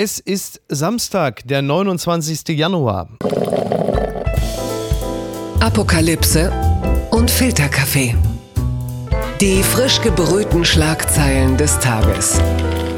Es ist Samstag, der 29. Januar. Apokalypse und Filterkaffee. Die frisch gebrühten Schlagzeilen des Tages.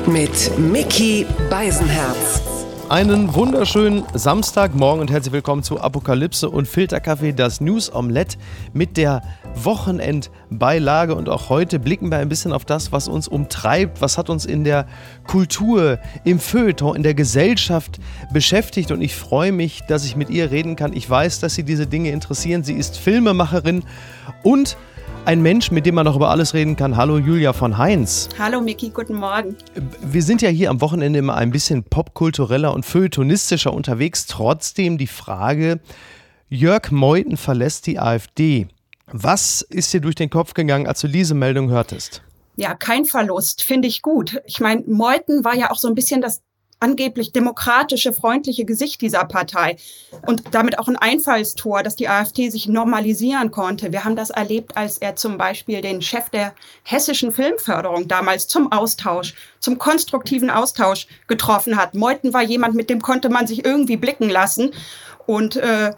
Mit Mickey Beisenherz. Einen wunderschönen Samstagmorgen und herzlich willkommen zu Apokalypse und Filterkaffee, das News Omelette mit der Wochenendbeilage. Und auch heute blicken wir ein bisschen auf das, was uns umtreibt, was hat uns in der Kultur, im Feuilleton, in der Gesellschaft beschäftigt. Und ich freue mich, dass ich mit ihr reden kann. Ich weiß, dass sie diese Dinge interessieren. Sie ist Filmemacherin und ein Mensch, mit dem man noch über alles reden kann. Hallo Julia von Heinz. Hallo Miki, guten Morgen. Wir sind ja hier am Wochenende immer ein bisschen popkultureller und feuilletonistischer unterwegs. Trotzdem die Frage, Jörg Meuthen verlässt die AfD. Was ist dir durch den Kopf gegangen, als du diese Meldung hörtest? Ja, kein Verlust, finde ich gut. Ich meine, Meuthen war ja auch so ein bisschen das angeblich demokratische, freundliche Gesicht dieser Partei und damit auch ein Einfallstor, dass die AfD sich normalisieren konnte. Wir haben das erlebt, als er zum Beispiel den Chef der hessischen Filmförderung damals zum Austausch, zum konstruktiven Austausch getroffen hat. Meuthen war jemand, mit dem konnte man sich irgendwie blicken lassen und äh,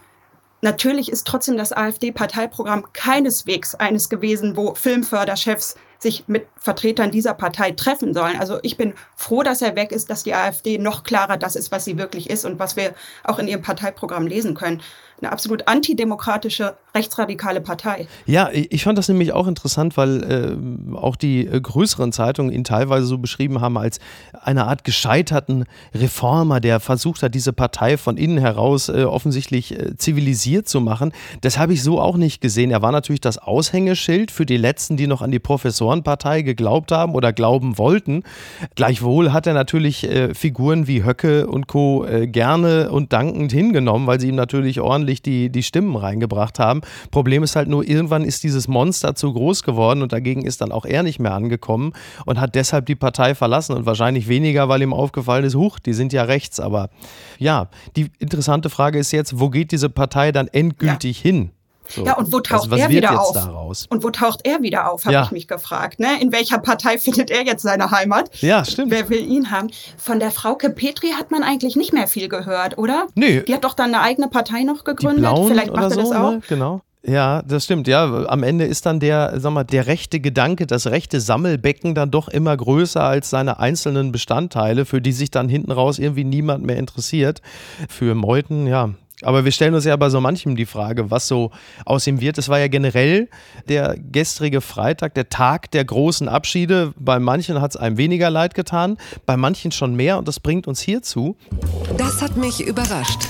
Natürlich ist trotzdem das AfD-Parteiprogramm keineswegs eines gewesen, wo Filmförderchefs sich mit Vertretern dieser Partei treffen sollen. Also ich bin froh, dass er weg ist, dass die AfD noch klarer das ist, was sie wirklich ist und was wir auch in ihrem Parteiprogramm lesen können eine absolut antidemokratische, rechtsradikale Partei. Ja, ich fand das nämlich auch interessant, weil äh, auch die äh, größeren Zeitungen ihn teilweise so beschrieben haben als eine Art gescheiterten Reformer, der versucht hat, diese Partei von innen heraus äh, offensichtlich äh, zivilisiert zu machen. Das habe ich so auch nicht gesehen. Er war natürlich das Aushängeschild für die Letzten, die noch an die Professorenpartei geglaubt haben oder glauben wollten. Gleichwohl hat er natürlich äh, Figuren wie Höcke und Co. Äh, gerne und dankend hingenommen, weil sie ihm natürlich ordentlich ordentlich die, die Stimmen reingebracht haben. Problem ist halt nur, irgendwann ist dieses Monster zu groß geworden und dagegen ist dann auch er nicht mehr angekommen und hat deshalb die Partei verlassen und wahrscheinlich weniger, weil ihm aufgefallen ist, huch, die sind ja rechts. Aber ja, die interessante Frage ist jetzt, wo geht diese Partei dann endgültig ja. hin? So. Ja, und wo taucht also, er wieder auf? Daraus? Und wo taucht er wieder auf, habe ja. ich mich gefragt. Ne? In welcher Partei findet er jetzt seine Heimat? Ja, stimmt. Wer will ihn haben? Von der Frauke Petri hat man eigentlich nicht mehr viel gehört, oder? Nee. Die hat doch dann eine eigene Partei noch gegründet. Die Blauen Vielleicht macht er das auch. Ne? Genau. Ja, das stimmt. Ja, am Ende ist dann der, sag mal, der rechte Gedanke, das rechte Sammelbecken dann doch immer größer als seine einzelnen Bestandteile, für die sich dann hinten raus irgendwie niemand mehr interessiert. Für Meuthen, ja, aber wir stellen uns ja bei so manchem die Frage, was so aus ihm wird. Es war ja generell der gestrige Freitag, der Tag der großen Abschiede. Bei manchen hat es einem weniger leid getan, bei manchen schon mehr und das bringt uns hierzu. Das hat mich überrascht.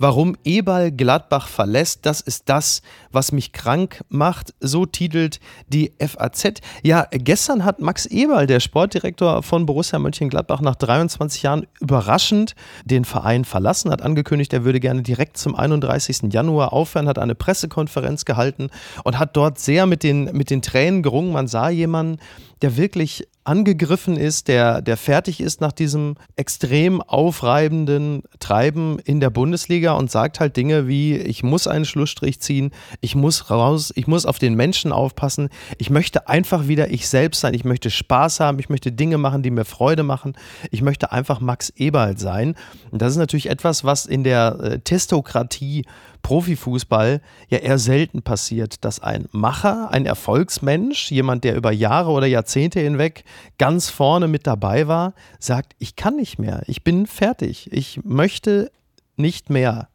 Warum Ebal Gladbach verlässt, das ist das, was mich krank macht. So titelt die FAZ. Ja, gestern hat Max Eberl, der Sportdirektor von Borussia Mönchengladbach, nach 23 Jahren überraschend den Verein verlassen, hat angekündigt, er würde gerne direkt zum 31. Januar aufhören, hat eine Pressekonferenz gehalten und hat dort sehr mit den, mit den Tränen gerungen. Man sah jemanden, der wirklich angegriffen ist, der, der fertig ist nach diesem extrem aufreibenden Treiben in der Bundesliga und sagt halt Dinge wie, ich muss einen Schlussstrich ziehen, ich muss raus, ich muss auf den Menschen aufpassen, ich möchte einfach wieder ich selbst sein, ich möchte Spaß haben, ich möchte Dinge machen, die mir Freude machen, ich möchte einfach Max Eberl sein. Und das ist natürlich etwas, was in der äh, Testokratie Profifußball ja eher selten passiert, dass ein Macher, ein Erfolgsmensch, jemand, der über Jahre oder Jahrzehnte hinweg ganz vorne mit dabei war, sagt, ich kann nicht mehr, ich bin fertig, ich möchte nicht mehr.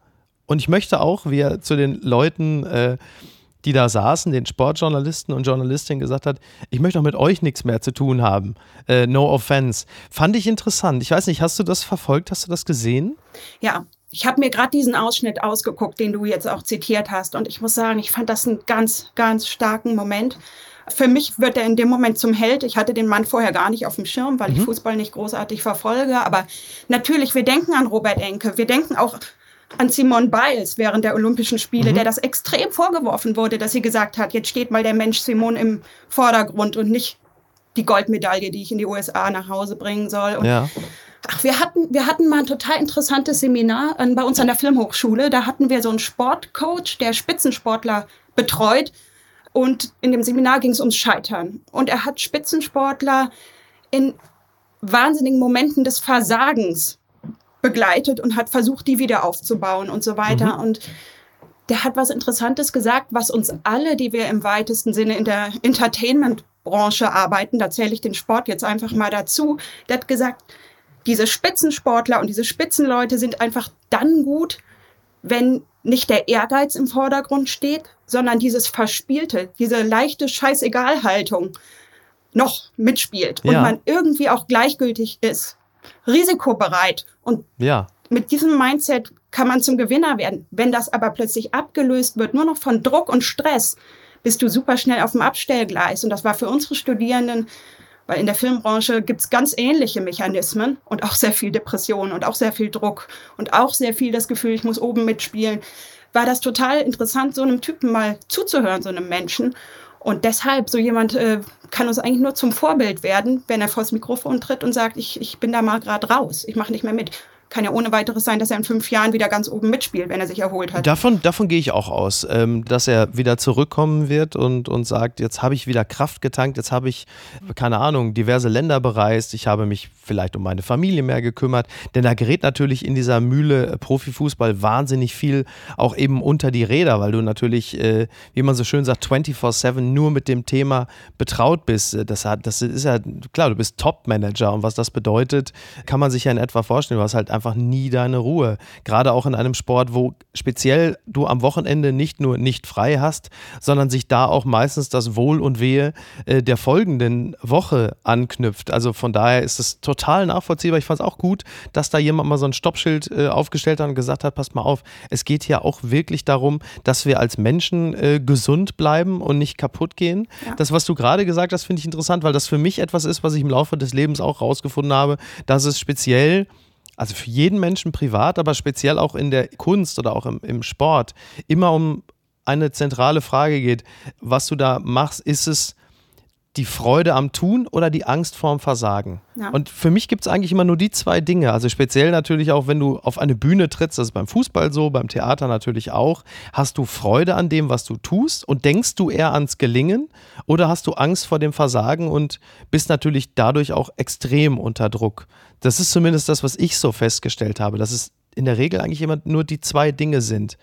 Und ich möchte auch, wie er zu den Leuten, äh, die da saßen, den Sportjournalisten und Journalistinnen gesagt hat, ich möchte auch mit euch nichts mehr zu tun haben. Äh, no offense. Fand ich interessant. Ich weiß nicht, hast du das verfolgt? Hast du das gesehen? Ja, ich habe mir gerade diesen Ausschnitt ausgeguckt, den du jetzt auch zitiert hast. Und ich muss sagen, ich fand das einen ganz, ganz starken Moment. Für mich wird er in dem Moment zum Held. Ich hatte den Mann vorher gar nicht auf dem Schirm, weil mhm. ich Fußball nicht großartig verfolge. Aber natürlich, wir denken an Robert Enke. Wir denken auch an Simone Biles während der Olympischen Spiele, mhm. der das extrem vorgeworfen wurde, dass sie gesagt hat, jetzt steht mal der Mensch Simone im Vordergrund und nicht die Goldmedaille, die ich in die USA nach Hause bringen soll. Und ja. Ach, wir hatten, wir hatten mal ein total interessantes Seminar an, bei uns an der Filmhochschule. Da hatten wir so einen Sportcoach, der Spitzensportler betreut. Und in dem Seminar ging es ums Scheitern. Und er hat Spitzensportler in wahnsinnigen Momenten des Versagens begleitet und hat versucht, die wieder aufzubauen und so weiter. Mhm. Und der hat was Interessantes gesagt, was uns alle, die wir im weitesten Sinne in der Entertainment-Branche arbeiten, da zähle ich den Sport jetzt einfach mal dazu, der hat gesagt, diese Spitzensportler und diese Spitzenleute sind einfach dann gut, wenn nicht der Ehrgeiz im Vordergrund steht, sondern dieses Verspielte, diese leichte Scheißegalhaltung noch mitspielt ja. und man irgendwie auch gleichgültig ist, risikobereit und ja. mit diesem Mindset kann man zum Gewinner werden. Wenn das aber plötzlich abgelöst wird, nur noch von Druck und Stress, bist du super schnell auf dem Abstellgleis. Und das war für unsere Studierenden weil in der Filmbranche gibt es ganz ähnliche Mechanismen und auch sehr viel Depression und auch sehr viel Druck und auch sehr viel das Gefühl, ich muss oben mitspielen. War das total interessant, so einem Typen mal zuzuhören, so einem Menschen. Und deshalb, so jemand äh, kann uns eigentlich nur zum Vorbild werden, wenn er vors Mikrofon tritt und sagt, ich, ich bin da mal gerade raus, ich mache nicht mehr mit kann ja ohne weiteres sein, dass er in fünf Jahren wieder ganz oben mitspielt, wenn er sich erholt hat. Davon, davon gehe ich auch aus, ähm, dass er wieder zurückkommen wird und, und sagt, jetzt habe ich wieder Kraft getankt, jetzt habe ich, keine Ahnung, diverse Länder bereist, ich habe mich vielleicht um meine Familie mehr gekümmert, denn da gerät natürlich in dieser Mühle Profifußball wahnsinnig viel auch eben unter die Räder, weil du natürlich, äh, wie man so schön sagt, 24-7 nur mit dem Thema betraut bist. Das, hat, das ist ja, klar, du bist Top-Manager und was das bedeutet, kann man sich ja in etwa vorstellen. Du hast halt einfach einfach nie deine Ruhe. Gerade auch in einem Sport, wo speziell du am Wochenende nicht nur nicht frei hast, sondern sich da auch meistens das Wohl und Wehe äh, der folgenden Woche anknüpft. Also von daher ist es total nachvollziehbar. Ich fand es auch gut, dass da jemand mal so ein Stoppschild äh, aufgestellt hat und gesagt hat, passt mal auf, es geht hier auch wirklich darum, dass wir als Menschen äh, gesund bleiben und nicht kaputt gehen. Ja. Das, was du gerade gesagt hast, finde ich interessant, weil das für mich etwas ist, was ich im Laufe des Lebens auch rausgefunden habe, dass es speziell also für jeden Menschen privat, aber speziell auch in der Kunst oder auch im, im Sport, immer um eine zentrale Frage geht. Was du da machst, ist es die Freude am Tun oder die Angst vorm Versagen? Ja. Und für mich gibt es eigentlich immer nur die zwei Dinge. Also speziell natürlich auch, wenn du auf eine Bühne trittst, das ist beim Fußball so, beim Theater natürlich auch. Hast du Freude an dem, was du tust und denkst du eher ans Gelingen oder hast du Angst vor dem Versagen und bist natürlich dadurch auch extrem unter Druck? Das ist zumindest das, was ich so festgestellt habe, dass es in der Regel eigentlich immer nur die zwei Dinge sind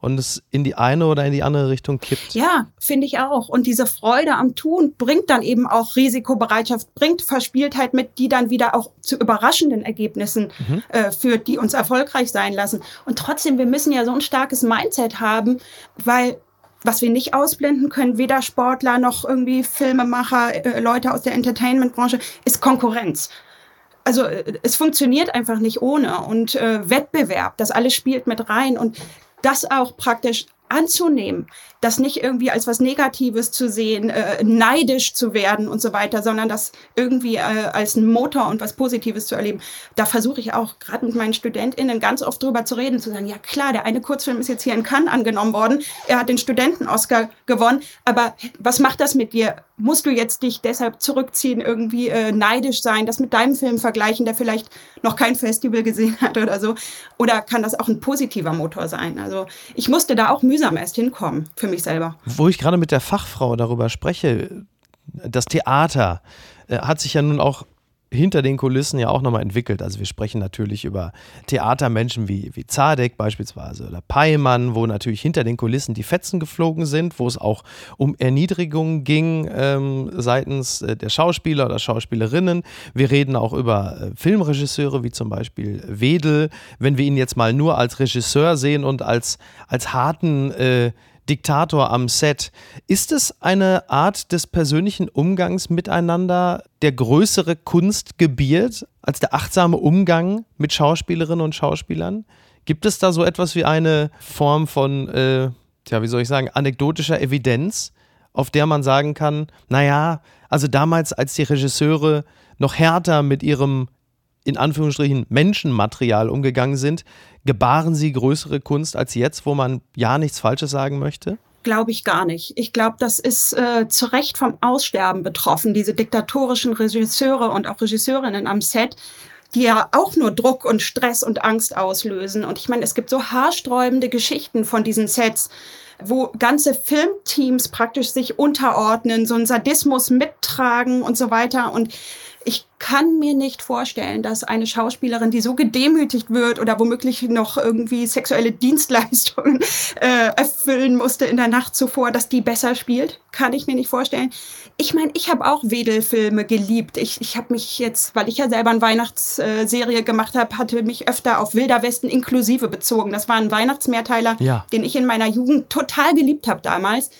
und es in die eine oder in die andere Richtung kippt. Ja, finde ich auch. Und diese Freude am Tun bringt dann eben auch Risikobereitschaft, bringt Verspieltheit mit, die dann wieder auch zu überraschenden Ergebnissen mhm. äh, führt, die uns erfolgreich sein lassen. Und trotzdem, wir müssen ja so ein starkes Mindset haben, weil was wir nicht ausblenden können, weder Sportler noch irgendwie Filmemacher, äh, Leute aus der Entertainment-Branche, ist Konkurrenz also äh, es funktioniert einfach nicht ohne. Und äh, Wettbewerb, das alles spielt mit rein. Und das auch praktisch anzunehmen, das nicht irgendwie als was Negatives zu sehen, äh, neidisch zu werden und so weiter, sondern das irgendwie äh, als einen Motor und was Positives zu erleben. Da versuche ich auch gerade mit meinen StudentInnen ganz oft drüber zu reden, zu sagen, ja klar, der eine Kurzfilm ist jetzt hier in Cannes angenommen worden, er hat den Studenten-Oscar gewonnen, aber was macht das mit dir? Musst du jetzt dich deshalb zurückziehen, irgendwie äh, neidisch sein, das mit deinem Film vergleichen, der vielleicht noch kein Festival gesehen hat oder so? Oder kann das auch ein positiver Motor sein? Also ich musste da auch mühsam erst hinkommen für mich selber. Wo ich gerade mit der Fachfrau darüber spreche, das Theater äh, hat sich ja nun auch hinter den Kulissen ja auch nochmal entwickelt. Also wir sprechen natürlich über Theatermenschen wie, wie Zadek beispielsweise oder Peimann, wo natürlich hinter den Kulissen die Fetzen geflogen sind, wo es auch um Erniedrigungen ging ähm, seitens äh, der Schauspieler oder Schauspielerinnen. Wir reden auch über äh, Filmregisseure wie zum Beispiel Wedel. Wenn wir ihn jetzt mal nur als Regisseur sehen und als, als harten äh, Diktator am Set. Ist es eine Art des persönlichen Umgangs miteinander, der größere Kunst gebiert als der achtsame Umgang mit Schauspielerinnen und Schauspielern? Gibt es da so etwas wie eine Form von, äh, ja, wie soll ich sagen, anekdotischer Evidenz, auf der man sagen kann, naja, also damals, als die Regisseure noch härter mit ihrem in Anführungsstrichen Menschenmaterial umgegangen sind, gebaren sie größere Kunst als jetzt, wo man ja nichts Falsches sagen möchte? Glaube ich gar nicht. Ich glaube, das ist äh, zu Recht vom Aussterben betroffen, diese diktatorischen Regisseure und auch Regisseurinnen am Set, die ja auch nur Druck und Stress und Angst auslösen. Und ich meine, es gibt so haarsträubende Geschichten von diesen Sets, wo ganze Filmteams praktisch sich unterordnen, so einen Sadismus mittragen und so weiter. Und ich kann mir nicht vorstellen, dass eine Schauspielerin, die so gedemütigt wird oder womöglich noch irgendwie sexuelle Dienstleistungen äh, erfüllen musste in der Nacht zuvor, dass die besser spielt. Kann ich mir nicht vorstellen. Ich meine, ich habe auch Wedelfilme geliebt. Ich, ich habe mich jetzt, weil ich ja selber eine Weihnachtsserie gemacht habe, hatte mich öfter auf Wilder Westen inklusive bezogen. Das war ein Weihnachtsmehrteiler, Ja. den ich in meiner Jugend total geliebt habe damals.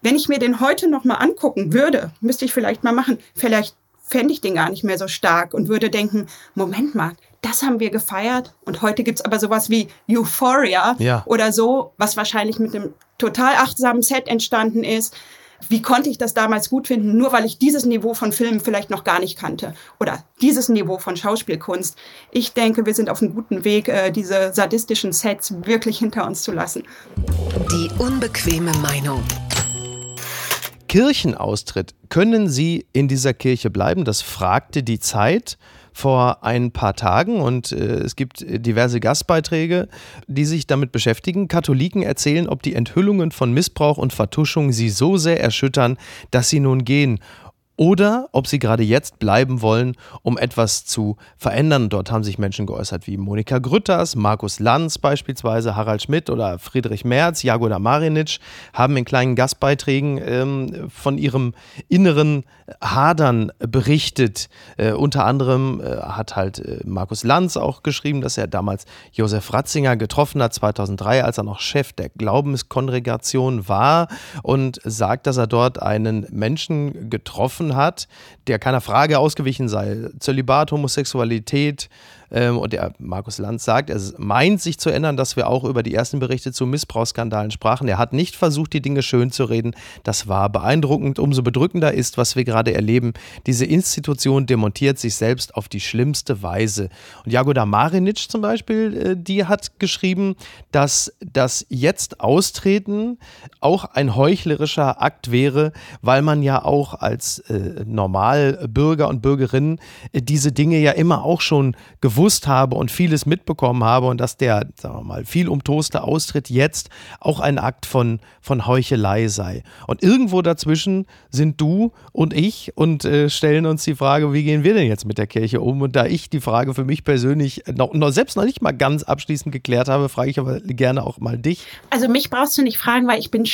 Wenn ich mir den heute noch mal angucken würde, müsste ich vielleicht mal machen, vielleicht fände ich den gar nicht mehr so stark und würde denken, Moment mal, das haben wir gefeiert und heute gibt's aber sowas wie Euphoria Ja. oder so, was wahrscheinlich mit einem total achtsamen Set entstanden ist. Wie konnte ich das damals gut finden, nur weil ich dieses Niveau von Filmen vielleicht noch gar nicht kannte oder dieses Niveau von Schauspielkunst? Ich denke, wir sind auf einem guten Weg, äh, diese sadistischen Sets wirklich hinter uns zu lassen. Die unbequeme Meinung. Kirchenaustritt. Können Sie in dieser Kirche bleiben? Das fragte die Zeit vor ein paar Tagen und äh, es gibt diverse Gastbeiträge, die sich damit beschäftigen. Katholiken erzählen, ob die Enthüllungen von Missbrauch und Vertuschung sie so sehr erschüttern, dass sie nun gehen. Oder ob sie gerade jetzt bleiben wollen, um etwas zu verändern. Dort haben sich Menschen geäußert wie Monika Grütters, Markus Lanz beispielsweise, Harald Schmidt oder Friedrich Merz, Jagoda Marinic haben in kleinen Gastbeiträgen ähm, von ihrem inneren Hadern berichtet. Äh, unter anderem äh, hat halt äh, Markus Lanz auch geschrieben, dass er damals Josef Ratzinger getroffen hat, 2003, als er noch Chef der Glaubenskongregation war und sagt, dass er dort einen Menschen getroffen hat, der keiner Frage ausgewichen sei. Zölibat, Homosexualität. Ähm, und der Markus Lanz sagt, er meint sich zu ändern, dass wir auch über die ersten Berichte zu Missbrauchsskandalen sprachen. Er hat nicht versucht, die Dinge schön zu reden. Das war beeindruckend. Umso bedrückender ist, was wir gerade erleben. Diese Institution demontiert sich selbst auf die schlimmste Weise. Und Jagoda Marinic zum Beispiel, äh, die hat geschrieben, dass das jetzt Austreten auch ein heuchlerischer Akt wäre, weil man ja auch als äh, Normalbürger und Bürgerinnen äh, diese Dinge ja immer auch schon gewusst habe und vieles mitbekommen habe und dass der, sagen wir mal, viel umtoste Austritt jetzt auch ein Akt von, von Heuchelei sei. Und irgendwo dazwischen sind du und ich und äh, stellen uns die Frage, wie gehen wir denn jetzt mit der Kirche um? Und da ich die Frage für mich persönlich noch, noch selbst noch nicht mal ganz abschließend geklärt habe, frage ich aber gerne auch mal dich. Also mich brauchst du nicht fragen, weil ich bin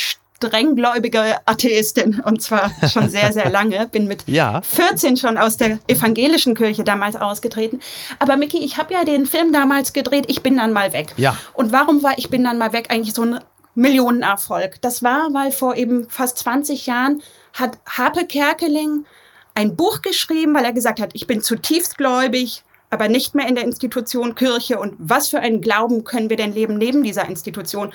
strenggläubige Atheistin und zwar schon sehr, sehr lange. Bin mit Ja. 14 schon aus der evangelischen Kirche damals ausgetreten. Aber Micky, ich habe ja den Film damals gedreht, ich bin dann mal weg. Ja. Und warum war ich bin dann mal weg eigentlich so ein Millionenerfolg? Das war, weil vor eben fast 20 Jahren hat Harpe Kerkeling ein Buch geschrieben, weil er gesagt hat, ich bin zutiefst gläubig, aber nicht mehr in der Institution Kirche. Und was für einen Glauben können wir denn leben neben dieser Institution?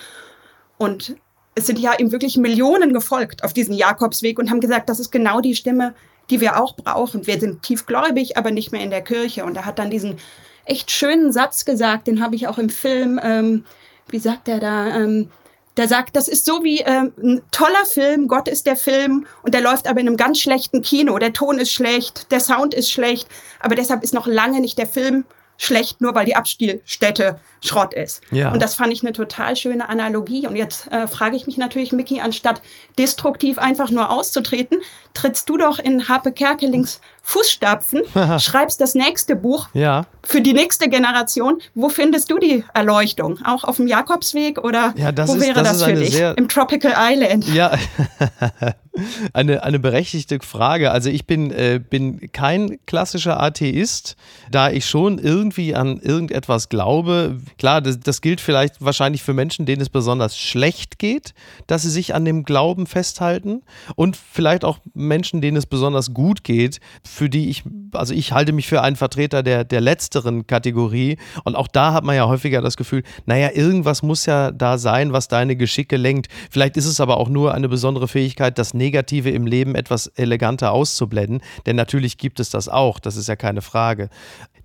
Und es sind ja ihm wirklich Millionen gefolgt auf diesen Jakobsweg und haben gesagt, das ist genau die Stimme, die wir auch brauchen. Wir sind tiefgläubig, aber nicht mehr in der Kirche. Und er hat dann diesen echt schönen Satz gesagt, den habe ich auch im Film, ähm, wie sagt er da, ähm, der sagt, das ist so wie ähm, ein toller Film, Gott ist der Film und der läuft aber in einem ganz schlechten Kino. Der Ton ist schlecht, der Sound ist schlecht, aber deshalb ist noch lange nicht der Film schlecht, nur weil die Abspielstätte Schrott ist. Ja. Und das fand ich eine total schöne Analogie. Und jetzt äh, frage ich mich natürlich, Micky, anstatt destruktiv einfach nur auszutreten, trittst du doch in Harpe Kerkelings Fußstapfen, schreibst das nächste Buch Ja. für die nächste Generation. Wo findest du die Erleuchtung? Auch auf dem Jakobsweg oder Ja, wo ist- wäre das das, für dich? Im Tropical Island. Ja, eine, eine berechtigte Frage. Also ich bin, äh, bin kein klassischer Atheist, da ich schon irgendwie an irgendetwas glaube. Klar, das, das gilt vielleicht wahrscheinlich für Menschen, denen es besonders schlecht geht, dass sie sich an dem Glauben festhalten. Und vielleicht auch Menschen, denen es besonders gut geht, für die ich, also ich halte mich für einen Vertreter der, der letzteren Kategorie. Und auch da hat man ja häufiger das Gefühl, naja, irgendwas muss ja da sein, was deine Geschicke lenkt. Vielleicht ist es aber auch nur eine besondere Fähigkeit, das Negative im Leben etwas eleganter auszublenden. Denn natürlich gibt es das auch, das ist ja keine Frage.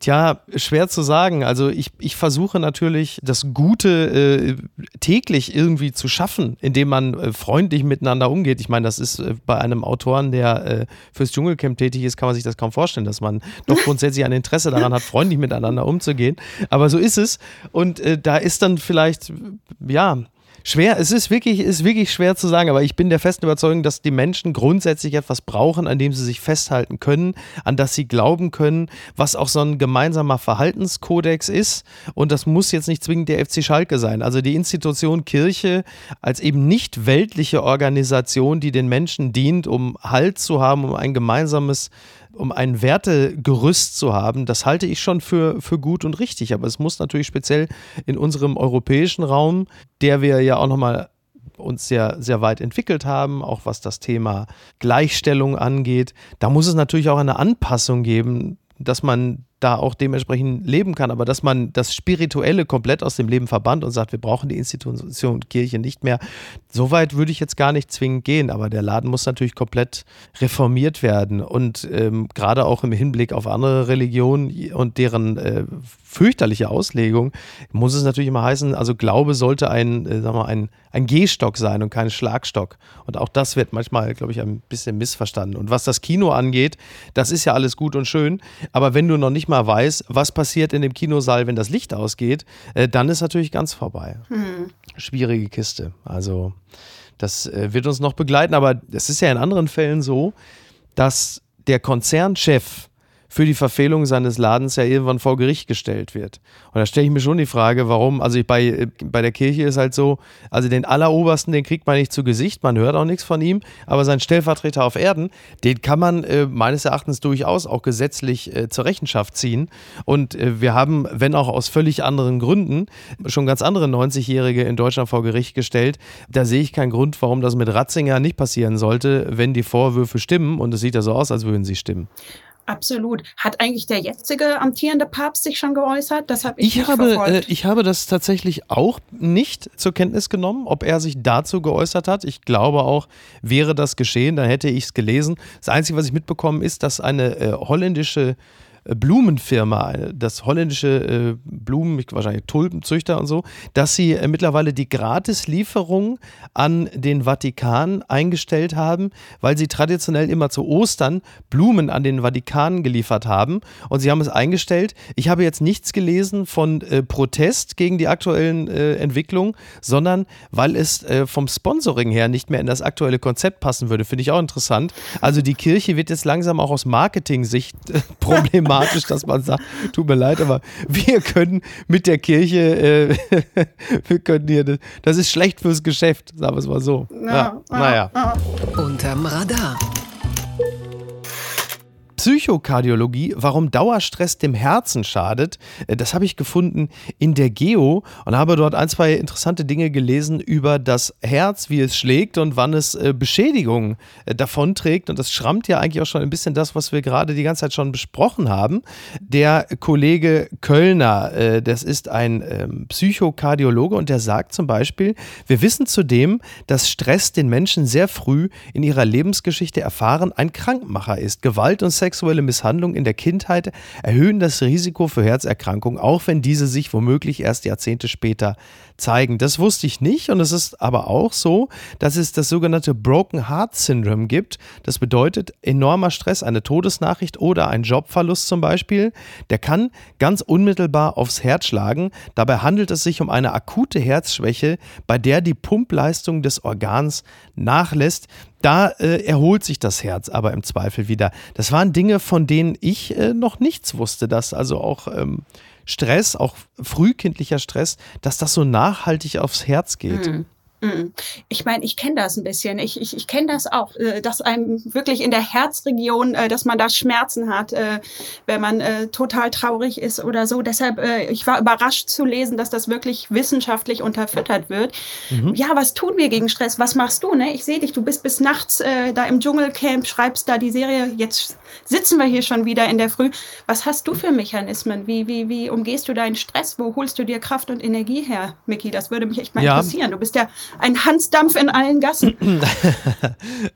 Tja, schwer zu sagen. Also ich, ich versuche natürlich, das Gute äh, täglich irgendwie zu schaffen, indem man äh, freundlich miteinander umgeht. Ich meine, das ist äh, bei einem Autoren, der äh, fürs Dschungelcamp tätig ist, kann man sich das kaum vorstellen, dass man doch grundsätzlich ein Interesse daran hat, freundlich miteinander umzugehen. Aber so ist es. Und äh, da ist dann vielleicht, ja, Schwer, es ist wirklich, ist wirklich schwer zu sagen, aber ich bin der festen Überzeugung, dass die Menschen grundsätzlich etwas brauchen, an dem sie sich festhalten können, an das sie glauben können, was auch so ein gemeinsamer Verhaltenskodex ist. Und das muss jetzt nicht zwingend der FC Schalke sein. Also die Institution Kirche als eben nicht weltliche Organisation, die den Menschen dient, um Halt zu haben, um ein gemeinsames um ein Wertegerüst zu haben, das halte ich schon für, für gut und richtig. Aber es muss natürlich speziell in unserem europäischen Raum, der wir ja auch nochmal uns sehr, sehr weit entwickelt haben, auch was das Thema Gleichstellung angeht. Da muss es natürlich auch eine Anpassung geben, dass man da auch dementsprechend leben kann, aber dass man das Spirituelle komplett aus dem Leben verbannt und sagt, wir brauchen die Institution Kirche nicht mehr, so weit würde ich jetzt gar nicht zwingend gehen, aber der Laden muss natürlich komplett reformiert werden und ähm, gerade auch im Hinblick auf andere Religionen und deren äh, fürchterliche Auslegung muss es natürlich immer heißen, also Glaube sollte ein, äh, sagen wir, ein, ein Gehstock sein und kein Schlagstock. Und auch das wird manchmal, glaube ich, ein bisschen missverstanden. Und was das Kino angeht, das ist ja alles gut und schön, aber wenn du noch nicht mal weiß, was passiert in dem Kinosaal, wenn das Licht ausgeht, äh, dann ist natürlich ganz vorbei. Hm. Schwierige Kiste. Also das äh, wird uns noch begleiten, aber es ist ja in anderen Fällen so, dass der Konzernchef für die Verfehlung seines Ladens ja irgendwann vor Gericht gestellt wird. Und da stelle ich mir schon die Frage, warum, also ich, bei, bei der Kirche ist halt so, also den Allerobersten, den kriegt man nicht zu Gesicht, man hört auch nichts von ihm, aber sein Stellvertreter auf Erden, den kann man äh, meines Erachtens durchaus auch gesetzlich äh, zur Rechenschaft ziehen. Und äh, wir haben, wenn auch aus völlig anderen Gründen, schon ganz andere 90-Jährige in Deutschland vor Gericht gestellt. Da sehe ich keinen Grund, warum das mit Ratzinger nicht passieren sollte, wenn die Vorwürfe stimmen. Und es sieht ja so aus, als würden sie stimmen. Absolut. Hat eigentlich der jetzige amtierende Papst sich schon geäußert? Das habe ich, ich habe, äh, ich habe das tatsächlich auch nicht zur Kenntnis genommen, ob er sich dazu geäußert hat. Ich glaube auch, wäre das geschehen, dann hätte ich es gelesen. Das Einzige, was ich mitbekommen, ist, dass eine äh, holländische äh, Blumenfirma, das holländische äh, Blumen, wahrscheinlich Tulpenzüchter und so, dass sie äh, mittlerweile die Gratislieferung an den Vatikan eingestellt haben, weil sie traditionell immer zu Ostern Blumen an den Vatikan geliefert haben. Und sie haben es eingestellt. Ich habe jetzt nichts gelesen von äh, Protest gegen die aktuellen äh, Entwicklungen, sondern weil es äh, vom Sponsoring her nicht mehr in das aktuelle Konzept passen würde. Finde ich auch interessant. Also die Kirche wird jetzt langsam auch aus Marketing-Sicht problematisch dramatisch, dass man sagt, tut mir leid, aber wir können mit der Kirche, äh, wir können hier, das ist schlecht fürs Geschäft, sagen wir es mal so. Ja, ja. Naja. Unterm Radar. Psychokardiologie, warum Dauerstress dem Herzen schadet. Äh, das habe ich gefunden in der Geo und habe dort ein, zwei interessante Dinge gelesen über das Herz, wie es schlägt und wann es äh, Beschädigungen äh, davonträgt. Und das schrammt ja eigentlich auch schon ein bisschen das, was wir gerade die ganze Zeit schon besprochen haben. Der Kollege Kölner, das ist ein ähm, Psychokardiologe und der sagt zum Beispiel, wir wissen zudem, dass Stress den Menschen sehr früh in ihrer Lebensgeschichte erfahren ein Krankmacher ist. Gewalt und Sex sexuelle Misshandlungen in der Kindheit erhöhen das Risiko für Herzerkrankungen, auch wenn diese sich womöglich erst Jahrzehnte später zeigen. Das wusste ich nicht und es ist aber auch so, dass es das sogenannte Broken Heart Syndrome gibt. Das bedeutet enormer Stress, eine Todesnachricht oder ein Jobverlust zum Beispiel. Der kann ganz unmittelbar aufs Herz schlagen. Dabei handelt es sich um eine akute Herzschwäche, bei der die Pumpleistung des Organs nachlässt. Da äh, erholt sich das Herz aber im Zweifel wieder. Das waren Dinge, von denen ich äh, noch nichts wusste, dass also auch ähm, Stress, auch frühkindlicher Stress, dass das so nachhaltig aufs Herz geht. Mhm. Mhm. Ich meine, ich kenne das ein bisschen. Ich, ich, ich kenne das auch, äh, dass einem wirklich in der Herzregion, äh, dass man da Schmerzen hat, äh, wenn man total traurig ist oder so. Deshalb, ich war überrascht zu lesen, dass das wirklich wissenschaftlich unterfüttert wird. Mhm. Ja, was tun wir gegen Stress? Was machst du? Ne? Ich sehe dich, du bist bis nachts da im Dschungelcamp, schreibst da die Serie. Jetzt sitzen wir hier schon wieder in der Früh. Was hast du für Mechanismen? Wie, wie, wie umgehst du deinen Stress? Wo holst du dir Kraft und Energie her, Miki? Das würde mich echt mal ja. interessieren. Du bist ja ein Hansdampf in allen Gassen.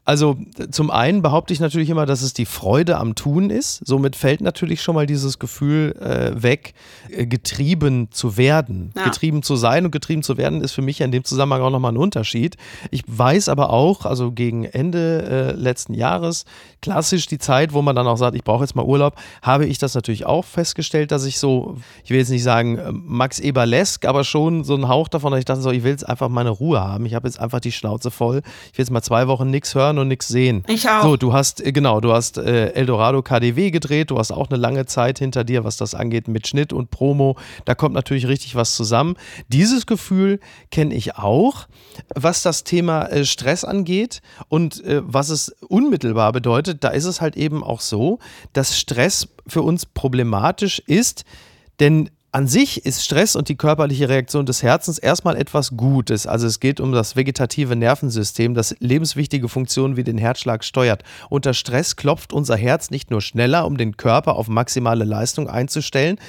Also zum einen behaupte ich natürlich immer, dass es die Freude am Tun ist. Somit fällt natürlich schon mal dieses Gefühl äh, weg, äh, getrieben zu werden. Ja. Getrieben zu sein und getrieben zu werden ist für mich in dem Zusammenhang auch nochmal ein Unterschied. Ich weiß aber auch, also gegen Ende äh, letzten Jahres, klassisch die Zeit, wo man dann auch sagt, ich brauche jetzt mal Urlaub, habe ich das natürlich auch festgestellt, dass ich so, ich will jetzt nicht sagen äh, Max Eberlesk, aber schon so einen Hauch davon, dass ich dachte so, ich will jetzt einfach meine Ruhe haben haben. Ich habe jetzt einfach die Schnauze voll. Ich will jetzt mal zwei Wochen nichts hören und nichts sehen. Ich auch. So, du hast, äh, genau, du hast äh, Eldorado KDW gedreht, du hast auch eine lange Zeit hinter dir, was das angeht, mit Schnitt und Promo. Da kommt natürlich richtig was zusammen. Dieses Gefühl kenne ich auch, was das Thema äh, Stress angeht und äh, was es unmittelbar bedeutet. Da ist es halt eben auch so, dass Stress für uns problematisch ist, denn an sich ist Stress und die körperliche Reaktion des Herzens erstmal etwas Gutes. Also es geht um das vegetative Nervensystem, das lebenswichtige Funktionen wie den Herzschlag steuert. Unter Stress klopft unser Herz nicht nur schneller, um den Körper auf maximale Leistung einzustellen,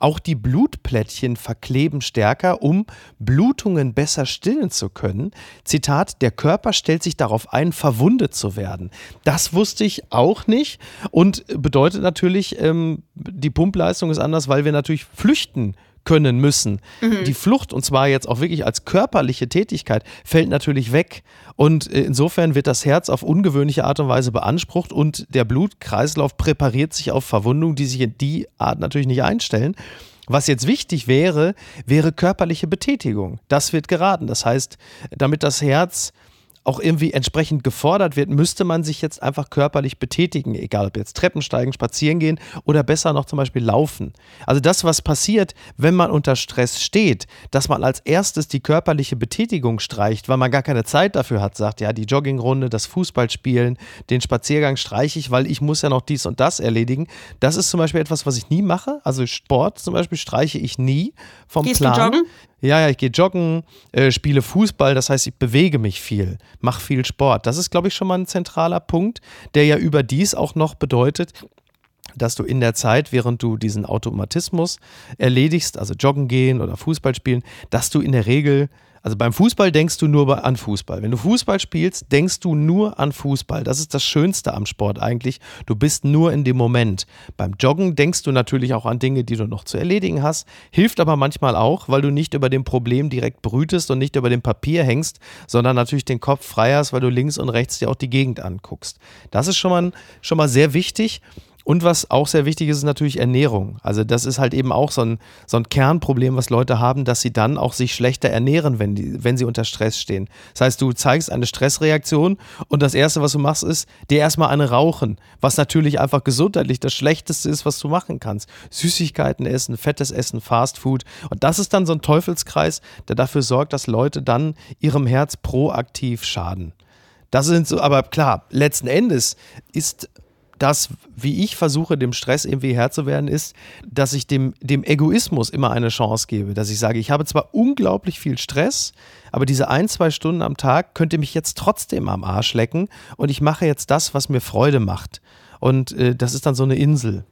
auch die Blutplättchen verkleben stärker, um Blutungen besser stillen zu können. Zitat, der Körper stellt sich darauf ein, verwundet zu werden. Das wusste ich auch nicht und bedeutet natürlich, ähm, die Pumpleistung ist anders, weil wir natürlich flüchten flüchten können müssen. Mhm. Die Flucht, und zwar jetzt auch wirklich als körperliche Tätigkeit, fällt natürlich weg. Und äh, insofern wird das Herz auf ungewöhnliche Art und Weise beansprucht und der Blutkreislauf präpariert sich auf Verwundungen, die sich in die Art natürlich nicht einstellen. Was jetzt wichtig wäre, wäre körperliche Betätigung. Das wird geraten. Das heißt, damit das Herz auch irgendwie entsprechend gefordert wird, müsste man sich jetzt einfach körperlich betätigen, egal ob jetzt Treppen steigen, spazieren gehen oder besser noch zum Beispiel laufen. Also das, was passiert, wenn man unter Stress steht, dass man als erstes die körperliche Betätigung streicht, weil man gar keine Zeit dafür hat, sagt, ja, die Joggingrunde, das Fußballspielen, den Spaziergang streiche ich, weil ich muss ja noch dies und das erledigen. Das ist zum Beispiel etwas, was ich nie mache. Also Sport zum Beispiel streiche ich nie vom Gehst Plan. Du joggen? Ja, ja, ich gehe joggen, äh, spiele Fußball, das heißt, ich bewege mich viel, mache viel Sport. Das ist, glaube ich, schon mal ein zentraler Punkt, der ja überdies auch noch bedeutet, dass du in der Zeit, während du diesen Automatismus erledigst, also joggen gehen oder Fußball spielen, dass du in der Regel also beim Fußball denkst du nur an Fußball. Wenn du Fußball spielst, denkst du nur an Fußball. Das ist das Schönste am Sport eigentlich. Du bist nur in dem Moment. Beim Joggen denkst du natürlich auch an Dinge, die du noch zu erledigen hast. Hilft aber manchmal auch, weil du nicht über dem Problem direkt brütest und nicht über dem Papier hängst, sondern natürlich den Kopf frei hast, weil du links und rechts dir auch die Gegend anguckst. Das ist schon mal, schon mal sehr wichtig. Und was auch sehr wichtig ist, ist natürlich Ernährung. Also das ist halt eben auch so ein, so ein Kernproblem, was Leute haben, dass sie dann auch sich schlechter ernähren, wenn, die, wenn sie unter Stress stehen. Das heißt, du zeigst eine Stressreaktion und das Erste, was du machst, ist dir erstmal eine rauchen, was natürlich einfach gesundheitlich das Schlechteste ist, was du machen kannst. Süßigkeiten essen, fettes Essen, Fastfood. Und das ist dann so ein Teufelskreis, der dafür sorgt, dass Leute dann ihrem Herz proaktiv schaden. Das sind so, aber klar, letzten Endes ist das, wie ich versuche, dem Stress irgendwie Herr zu werden, ist, dass ich dem, dem Egoismus immer eine Chance gebe. Dass ich sage, ich habe zwar unglaublich viel Stress, aber diese ein, zwei Stunden am Tag könnte mich jetzt trotzdem am Arsch lecken und ich mache jetzt das, was mir Freude macht. Und äh, das ist dann so eine Insel.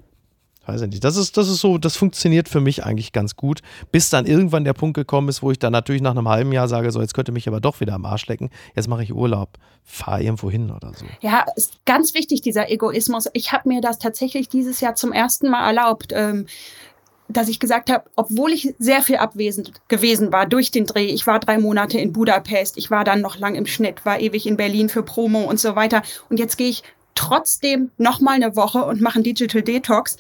Weiß ich nicht. Das ist, das ist so, das funktioniert für mich eigentlich ganz gut, bis dann irgendwann der Punkt gekommen ist, wo ich dann natürlich nach einem halben Jahr sage, so jetzt könnte mich aber doch wieder am Arsch lecken. Jetzt mache ich Urlaub, fahre irgendwo hin oder so. Ja, ist ganz wichtig, dieser Egoismus. Ich habe mir das tatsächlich dieses Jahr zum ersten Mal erlaubt. Ähm, dass ich gesagt habe, obwohl ich sehr viel abwesend gewesen war durch den Dreh, ich war drei Monate in Budapest, ich war dann noch lang im Schnitt, war ewig in Berlin für Promo und so weiter. Und jetzt gehe ich trotzdem noch mal eine Woche und mache einen Digital Detox.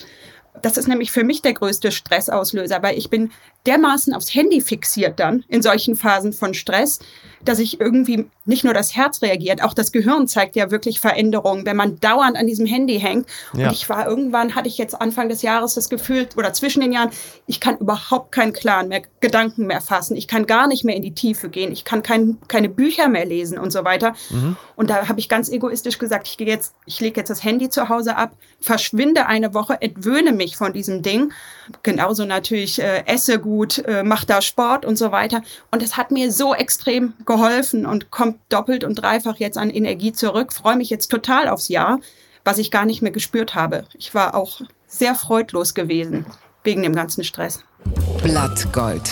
Das ist nämlich für mich der größte Stressauslöser, weil ich bin dermaßen aufs Handy fixiert dann in solchen Phasen von Stress, dass ich irgendwie nicht nur das Herz reagiert, auch das Gehirn zeigt ja wirklich Veränderungen, wenn man dauernd an diesem Handy hängt. Ja. Und ich war irgendwann, hatte ich jetzt Anfang des Jahres das Gefühl, oder zwischen den Jahren, ich kann überhaupt keinen klaren mehr, Gedanken mehr fassen. Ich kann gar nicht mehr in die Tiefe gehen. Ich kann kein, keine Bücher mehr lesen und so weiter. Mhm. Und da habe ich ganz egoistisch gesagt, ich gehe jetzt, ich lege jetzt das Handy zu Hause ab, verschwinde eine Woche, entwöhne mich von diesem Ding. Genauso natürlich äh, esse gut, äh, mache da Sport und so weiter. Und es hat mir so extrem geholfen und kommt doppelt und dreifach jetzt an Energie zurück. Freue mich jetzt total aufs Jahr, was ich gar nicht mehr gespürt habe. Ich war auch sehr freudlos gewesen wegen dem ganzen Stress. Blattgold.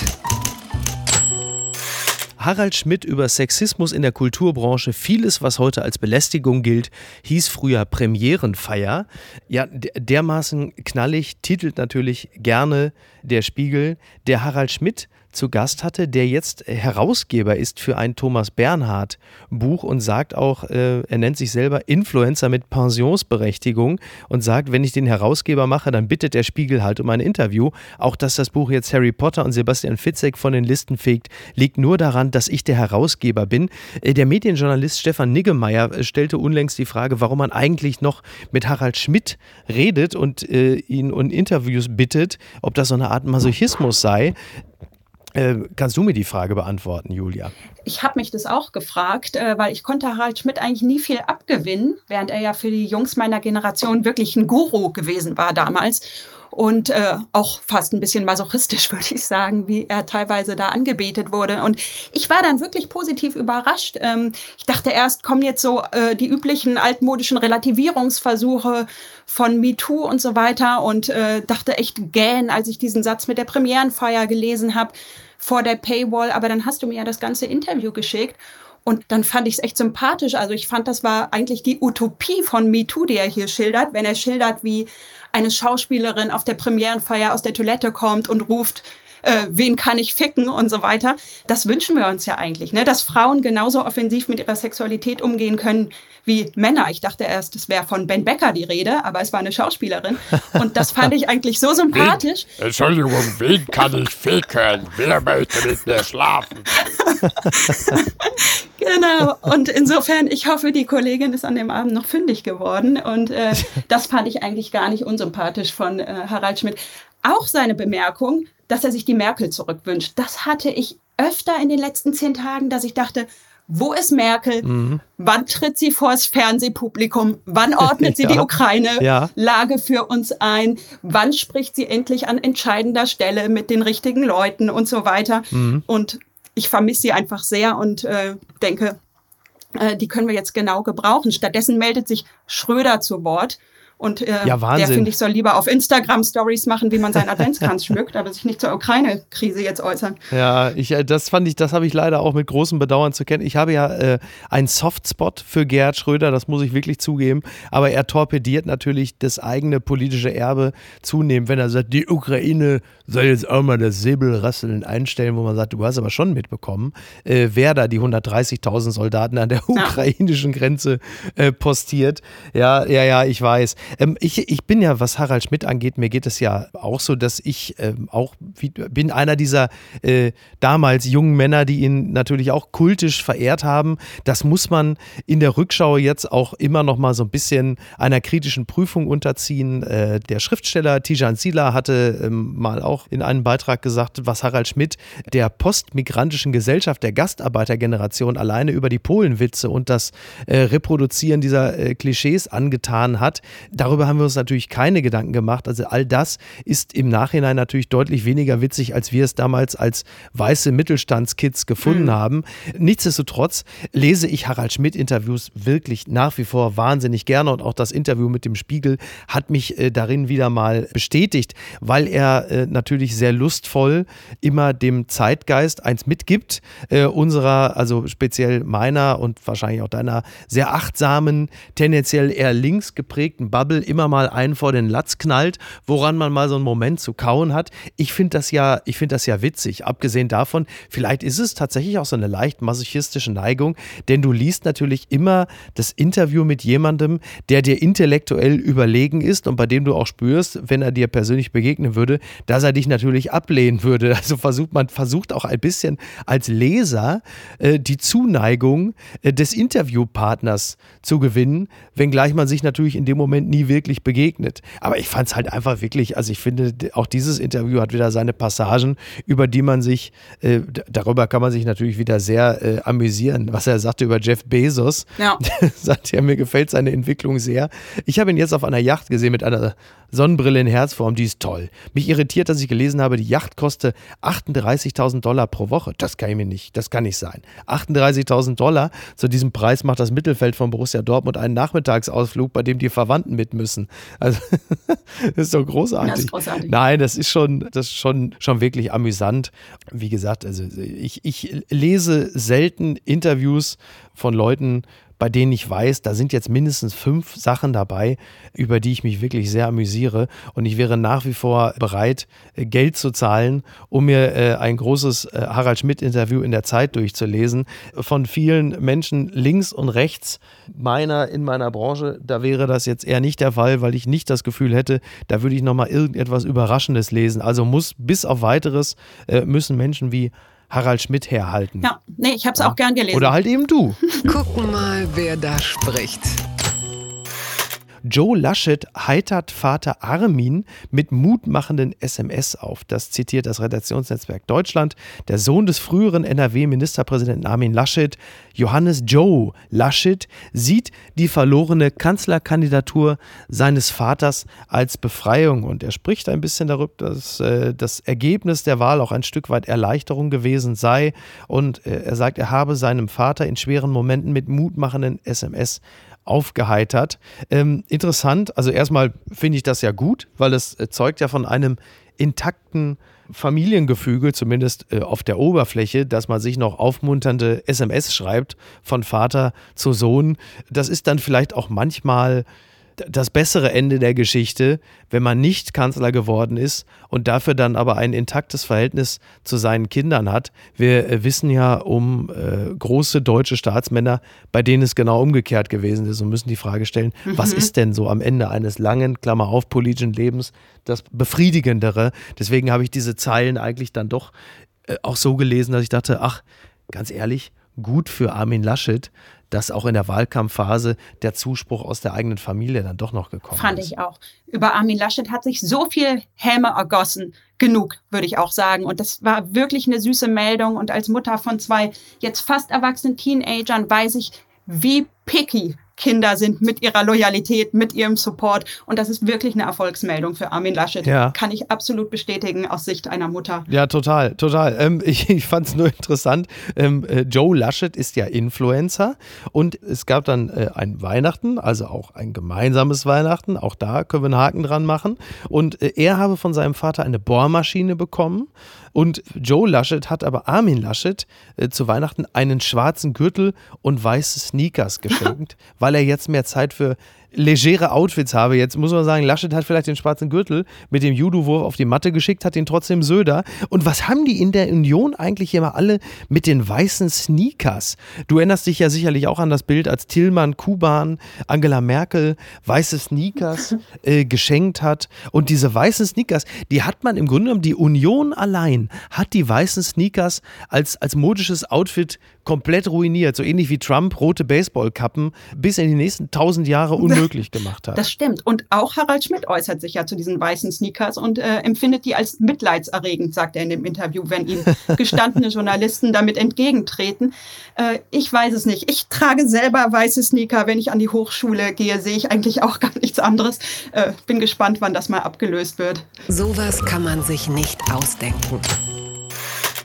Harald Schmidt über Sexismus in der Kulturbranche. Vieles, was heute als Belästigung gilt, hieß früher Premierenfeier. Ja, dermaßen knallig titelt natürlich gerne der Spiegel. Der Harald Schmidt zu Gast hatte, der jetzt Herausgeber ist für ein Thomas Bernhard Buch und sagt auch, äh, er nennt sich selber Influencer mit Pensionsberechtigung und sagt, wenn ich den Herausgeber mache, dann bittet der Spiegel halt um ein Interview. Auch dass das Buch jetzt Harry Potter und Sebastian Fitzek von den Listen fegt, liegt nur daran, dass ich der Herausgeber bin. Äh, der Medienjournalist Stefan Niggemeier äh, stellte unlängst die Frage, warum man eigentlich noch mit Harald Schmidt redet und äh, ihn in Interviews bittet, ob das so eine Art Masochismus sei. Äh, kannst du mir die Frage beantworten, Julia? Ich habe mich das auch gefragt, äh, weil ich konnte Harald Schmidt eigentlich nie viel abgewinnen, während er ja für die Jungs meiner Generation wirklich ein Guru gewesen war damals und äh, auch fast ein bisschen masochistisch, würde ich sagen, wie er teilweise da angebetet wurde. Und ich war dann wirklich positiv überrascht. Ähm, ich dachte erst, kommen jetzt so äh, die üblichen altmodischen Relativierungsversuche von MeToo und so weiter und äh, dachte echt gähn, als ich diesen Satz mit der Premierenfeier gelesen habe vor der Paywall. Aber dann hast du mir ja das ganze Interview geschickt. Und dann fand ich es echt sympathisch. Also ich fand, das war eigentlich die Utopie von MeToo, die er hier schildert, wenn er schildert, wie eine Schauspielerin auf der Premierenfeier aus der Toilette kommt und ruft, äh, wen kann ich ficken und so weiter. Das wünschen wir uns ja eigentlich, ne? dass Frauen genauso offensiv mit ihrer Sexualität umgehen können wie Männer. Ich dachte erst, es wäre von Ben Becker die Rede, aber es war eine Schauspielerin. Und das fand ich eigentlich so sympathisch. Wen, Entschuldigung, wen kann ich ficken? Wer möchte mit mir schlafen? genau. Und insofern, ich hoffe, die Kollegin ist an dem Abend noch fündig geworden. Und äh, das fand ich eigentlich gar nicht unsympathisch von äh, Harald Schmidt. Auch seine Bemerkung, dass er sich die Merkel zurückwünscht. Das hatte ich öfter in den letzten zehn Tagen, dass ich dachte, wo ist Merkel? Mhm. Wann tritt sie vor das Fernsehpublikum? Wann ordnet sie ja. die Ukraine-Lage ja. für uns ein? Wann spricht sie endlich an entscheidender Stelle mit den richtigen Leuten und so weiter? Mhm. Und ich vermisse sie einfach sehr und äh, denke, äh, die können wir jetzt genau gebrauchen. Stattdessen meldet sich Schröder zu Wort und äh, ja, der, finde ich, soll lieber auf Instagram Stories machen, wie man seinen Adventskranz schmückt, aber sich nicht zur Ukraine-Krise jetzt äußern. Ja, ich, äh, das fand ich, das habe ich leider auch mit großem Bedauern zu kennen. Ich habe ja äh, einen Softspot für Gerhard Schröder, das muss ich wirklich zugeben, aber er torpediert natürlich das eigene politische Erbe zunehmend, wenn er sagt, die Ukraine soll jetzt auch mal das Säbelrasseln einstellen, wo man sagt, du hast aber schon mitbekommen, äh, wer da die 130.000 Soldaten an der ukrainischen Grenze äh, postiert. Ja, ja, ja, ich weiß. Ähm, ich, ich bin ja, was Harald Schmidt angeht, mir geht es ja auch so, dass ich ähm, auch wie, bin einer dieser äh, damals jungen Männer, die ihn natürlich auch kultisch verehrt haben. Das muss man in der Rückschau jetzt auch immer noch mal so ein bisschen einer kritischen Prüfung unterziehen. Äh, der Schriftsteller Tijan Sila hatte ähm, mal auch in einem Beitrag gesagt, was Harald Schmidt der postmigrantischen Gesellschaft der Gastarbeitergeneration alleine über die Polenwitze und das äh, Reproduzieren dieser äh, Klischees angetan hat. Darüber haben wir uns natürlich keine Gedanken gemacht. Also all das ist im Nachhinein natürlich deutlich weniger witzig, als wir es damals als weiße Mittelstandskids gefunden mhm. haben. Nichtsdestotrotz lese ich Harald Schmidt-Interviews wirklich nach wie vor wahnsinnig gerne und auch das Interview mit dem Spiegel hat mich äh, darin wieder mal bestätigt, weil er äh, natürlich sehr lustvoll immer dem Zeitgeist eins mitgibt, äh, unserer, also speziell meiner und wahrscheinlich auch deiner sehr achtsamen, tendenziell eher links geprägten Bubble Bubble immer mal einen vor den Latz knallt, woran man mal so einen Moment zu kauen hat. Ich finde das ja, ich finde das ja witzig. Abgesehen davon, vielleicht ist es tatsächlich auch so eine leicht masochistische Neigung, denn du liest natürlich immer das Interview mit jemandem, der dir intellektuell überlegen ist und bei dem du auch spürst, wenn er dir persönlich begegnen würde, dass er dich natürlich ablehnen würde. Also versucht man versucht auch ein bisschen als Leser äh, die Zuneigung äh, des Interviewpartners zu gewinnen, wenngleich man sich natürlich in dem Moment nie wirklich begegnet. Aber ich fand es halt einfach wirklich, also ich finde, auch dieses Interview hat wieder seine Passagen, über die man sich, äh, darüber kann man sich natürlich wieder sehr äh, amüsieren, was er sagte über Jeff Bezos. Ja. sagt er, mir gefällt seine Entwicklung sehr. Ich habe ihn jetzt auf einer Yacht gesehen mit einer Sonnenbrille in Herzform, die ist toll. Mich irritiert, dass ich gelesen habe, die Yacht kostet 38.000 Dollar pro Woche. Das kann ich mir nicht, das kann nicht sein. 38.000 Dollar, zu diesem Preis macht das Mittelfeld von Borussia Dortmund einen Nachmittagsausflug, bei dem die Verwandten mit müssen. Also, das ist doch großartig. Das ist großartig. Nein, das ist schon, das ist schon, schon wirklich amüsant. Wie gesagt, also ich, ich lese selten Interviews von Leuten, bei denen ich weiß, da sind jetzt mindestens fünf Sachen dabei, über die ich mich wirklich sehr amüsiere. Und ich wäre nach wie vor bereit, äh, Geld zu zahlen, um mir äh, ein großes äh, Harald Schmidt-Interview in der Zeit durchzulesen. Von vielen Menschen links und rechts meiner in meiner Branche, da wäre das jetzt eher nicht der Fall, weil ich nicht das Gefühl hätte, da würde ich nochmal irgendetwas Überraschendes lesen. Also muss bis auf weiteres müssen Menschen wie Harald Schmidt herhalten. Ja, nee, ich habe es auch gern gelesen. Oder halt eben du. Gucken mal, wer da spricht. Joe Laschet heitert Vater Armin mit mutmachenden SMS auf. Das zitiert das Redaktionsnetzwerk Deutschland. Der Sohn des früheren NRW-Ministerpräsidenten Armin Laschet, Johannes Joe Laschet, sieht die verlorene Kanzlerkandidatur seines Vaters als Befreiung. Und er spricht ein bisschen darüber, dass äh, das Ergebnis der Wahl auch ein Stück weit Erleichterung gewesen sei. Und äh, er sagt, er habe seinem Vater in schweren Momenten mit mutmachenden SMS aufgeheitert. Ähm, interessant, also erstmal finde ich das ja gut, weil es äh, zeugt ja von einem intakten Familiengefüge, zumindest äh, auf der Oberfläche, dass man sich noch aufmunternde SMS schreibt von Vater zu Sohn. Das ist dann vielleicht auch manchmal das bessere Ende der Geschichte, wenn man nicht Kanzler geworden ist und dafür dann aber ein intaktes Verhältnis zu seinen Kindern hat. Wir äh, wissen ja um äh, große deutsche Staatsmänner, bei denen es genau umgekehrt gewesen ist und müssen die Frage stellen, mhm. was ist denn so am Ende eines langen, Klammer auf, politischen Lebens das Befriedigendere? Deswegen habe ich diese Zeilen eigentlich dann doch äh, auch so gelesen, dass ich dachte, ach, ganz ehrlich, gut für Armin Laschet, dass auch in der Wahlkampfphase der Zuspruch aus der eigenen Familie dann doch noch gekommen Fand ist. Fand ich auch. Über Armin Laschet hat sich so viel Häme ergossen. Genug, würde ich auch sagen. Und das war wirklich eine süße Meldung. Und als Mutter von zwei jetzt fast erwachsenen Teenagern weiß ich, wie picky Kinder sind mit ihrer Loyalität, mit ihrem Support. Und das ist wirklich eine Erfolgsmeldung für Armin Laschet. Ja. Kann ich absolut bestätigen aus Sicht einer Mutter. Ja, total, total. Ähm, ich ich fand es nur interessant. Ähm, äh, Joe Laschet ist ja Influencer und es gab dann äh, ein Weihnachten, also auch ein gemeinsames Weihnachten. Auch da können wir einen Haken dran machen. Und äh, er habe von seinem Vater eine Bohrmaschine bekommen. Und Joe Laschet hat aber Armin Laschet äh, zu Weihnachten einen schwarzen Gürtel und weiße Sneakers geschenkt, weil er jetzt mehr Zeit für legere Outfits habe. Jetzt muss man sagen, Laschet hat vielleicht den schwarzen Gürtel mit dem Judo-Wurf auf die Matte geschickt, hat ihn trotzdem Söder. Und was haben die in der Union eigentlich immer alle mit den weißen Sneakers? Du erinnerst dich ja sicherlich auch an das Bild, als Tillmann Kuban Angela Merkel weiße Sneakers äh, geschenkt hat. Und diese weißen Sneakers, die hat man im Grunde genommen, die Union allein hat die weißen Sneakers als, als modisches Outfit komplett ruiniert. So ähnlich wie Trump rote Baseballkappen bis in die nächsten tausend Jahre unmöglich gemacht hat. Das stimmt. Und auch Harald Schmidt äußert sich ja zu diesen weißen Sneakers und äh, empfindet die als mitleidserregend, sagt er in dem Interview, wenn ihm gestandene Journalisten damit entgegentreten. Äh, ich weiß es nicht. Ich trage selber weiße Sneaker. Wenn ich an die Hochschule gehe, sehe ich eigentlich auch gar nichts anderes. Äh, bin gespannt, wann das mal abgelöst wird. Sowas kann man sich nicht ausdenken.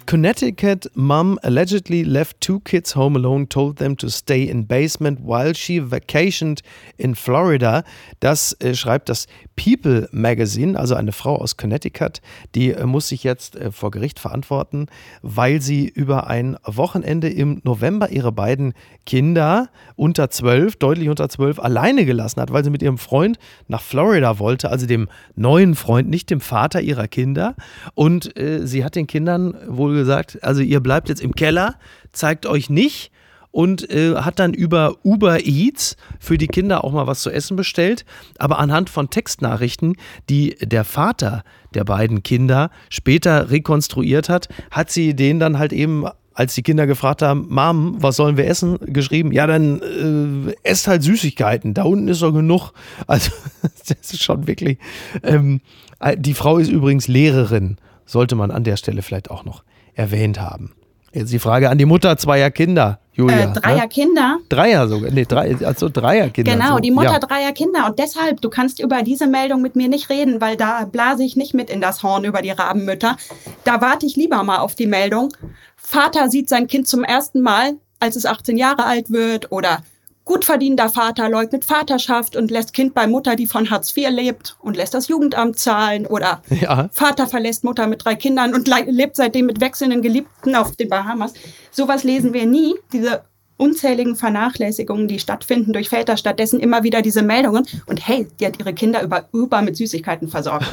Connecticut mom allegedly left two kids home alone, told them to stay in basement while she vacationed in Florida. Das äh, schreibt das People Magazine, also eine Frau aus Connecticut, die äh, muss sich jetzt äh, vor Gericht verantworten, weil sie über ein Wochenende im November ihre beiden Kinder unter zwölf, deutlich unter zwölf, alleine gelassen hat, weil sie mit ihrem Freund nach Florida wollte, also dem neuen Freund, nicht dem Vater ihrer Kinder. Und äh, sie hat den Kindern wohl gesagt, also ihr bleibt jetzt im Keller, zeigt euch nicht und äh, hat dann über Uber Eats für die Kinder auch mal was zu essen bestellt. Aber anhand von Textnachrichten, die der Vater der beiden Kinder später rekonstruiert hat, hat sie denen dann halt eben als die Kinder gefragt haben, Mom, was sollen wir essen, geschrieben, ja, dann äh, esst halt Süßigkeiten, da unten ist doch genug. Also, das ist schon wirklich. Ähm, äh, die Frau ist übrigens Lehrerin, sollte man an der Stelle vielleicht auch noch erwähnt haben. Jetzt die Frage an die Mutter zweier Kinder, Julia. Äh, dreier ne? Kinder. Dreier sogar, nee, drei, also Dreier Kinder. Genau, so. die Mutter ja. dreier Kinder. Und deshalb, du kannst über diese Meldung mit mir nicht reden, weil da blase ich nicht mit in das Horn über die Rabenmütter. Da warte ich lieber mal auf die Meldung. Vater sieht sein Kind zum ersten Mal, als es 18 Jahre alt wird oder Gut verdienter Vater leugnet Vaterschaft und lässt Kind bei Mutter, die von Hartz IV lebt und lässt das Jugendamt zahlen. Oder ja. Vater verlässt Mutter mit drei Kindern und lebt seitdem mit wechselnden Geliebten auf den Bahamas. Sowas lesen wir nie. Diese unzähligen Vernachlässigungen, die stattfinden durch Väter, stattdessen immer wieder diese Meldungen. Und hey, die hat ihre Kinder über, über mit Süßigkeiten versorgt.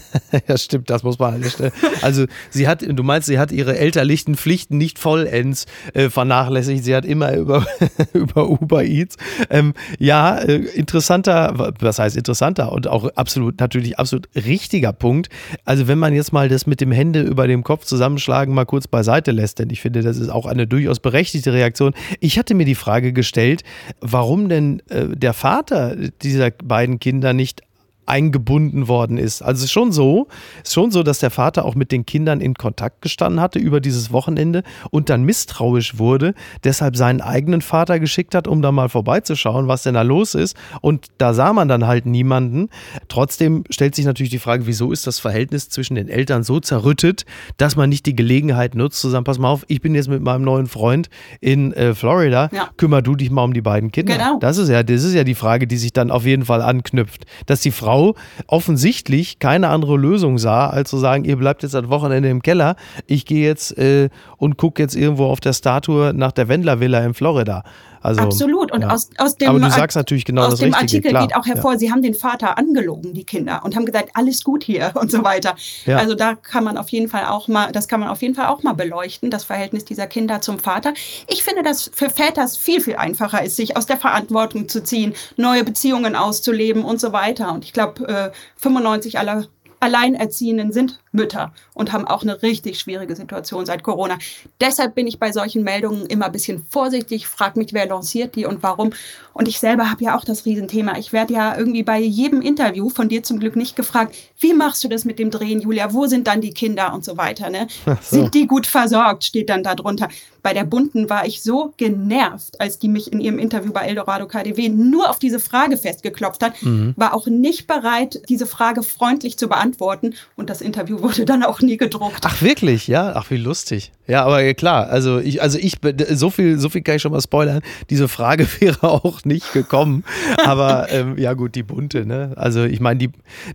ja, stimmt, das muss man nicht. Also sie hat, du meinst, sie hat ihre elterlichen Pflichten nicht vollends äh, vernachlässigt. Sie hat immer über, über Uber Eats. Ähm, ja, äh, interessanter, was heißt interessanter und auch absolut, natürlich absolut richtiger Punkt. Also wenn man jetzt mal das mit dem Hände über dem Kopf zusammenschlagen mal kurz beiseite lässt, denn ich finde, das ist auch eine durchaus berechtigte Reaktion. Ich hatte mir die Frage gestellt, warum denn äh, der Vater dieser beiden Kinder nicht eingebunden worden ist. Also es ist schon so, ist schon so, dass der Vater auch mit den Kindern in Kontakt gestanden hatte über dieses Wochenende und dann misstrauisch wurde, deshalb seinen eigenen Vater geschickt hat, um da mal vorbeizuschauen, was denn da los ist. Und da sah man dann halt niemanden. Trotzdem stellt sich natürlich die Frage, wieso ist das Verhältnis zwischen den Eltern so zerrüttet, dass man nicht die Gelegenheit nutzt, zu sagen, pass mal auf, ich bin jetzt mit meinem neuen Freund in äh, Florida, ja. kümmer du dich mal um die beiden Kinder. Genau. Das ist ja, das ist ja die Frage, die sich dann auf jeden Fall anknüpft, dass die Frau Frau offensichtlich keine andere Lösung sah, als zu sagen, ihr bleibt jetzt am Wochenende im Keller, ich gehe jetzt äh, und gucke jetzt irgendwo auf der Statue nach der Wendler Villa in Florida. Also, Absolut. Und ja. aus, aus dem, Aber du sagst natürlich genau aus das dem Richtige, Artikel klar. geht auch hervor, ja. sie haben den Vater angelogen, die Kinder, und haben gesagt, alles gut hier und so weiter. Ja. Also da kann man auf jeden Fall auch mal, das kann man auf jeden Fall auch mal beleuchten, das Verhältnis dieser Kinder zum Vater. Ich finde, dass für Väter es viel, viel einfacher ist, sich aus der Verantwortung zu ziehen, neue Beziehungen auszuleben und so weiter. Und ich glaube, äh, 95 aller Alleinerziehenden sind Mütter und haben auch eine richtig schwierige Situation seit Corona. Deshalb bin ich bei solchen Meldungen immer ein bisschen vorsichtig, frage mich, wer lanciert die und warum. Und ich selber habe ja auch das Riesenthema. Ich werde ja irgendwie bei jedem Interview von dir zum Glück nicht gefragt, wie machst du das mit dem Drehen, Julia? Wo sind dann die Kinder und so weiter? Ne? So. Sind die gut versorgt? Steht dann da drunter. Bei der Bunten war ich so genervt, als die mich in ihrem Interview bei Eldorado KDW nur auf diese Frage festgeklopft hat, mhm. war auch nicht bereit, diese Frage freundlich zu beantworten. Und das Interview wurde dann auch nie gedruckt. Ach wirklich, ja? Ach wie lustig. Ja, aber klar, also ich, also ich, so viel, so viel kann ich schon mal spoilern. Diese Frage wäre auch nicht gekommen. Aber ähm, ja gut, die Bunte, ne? Also ich meine, die,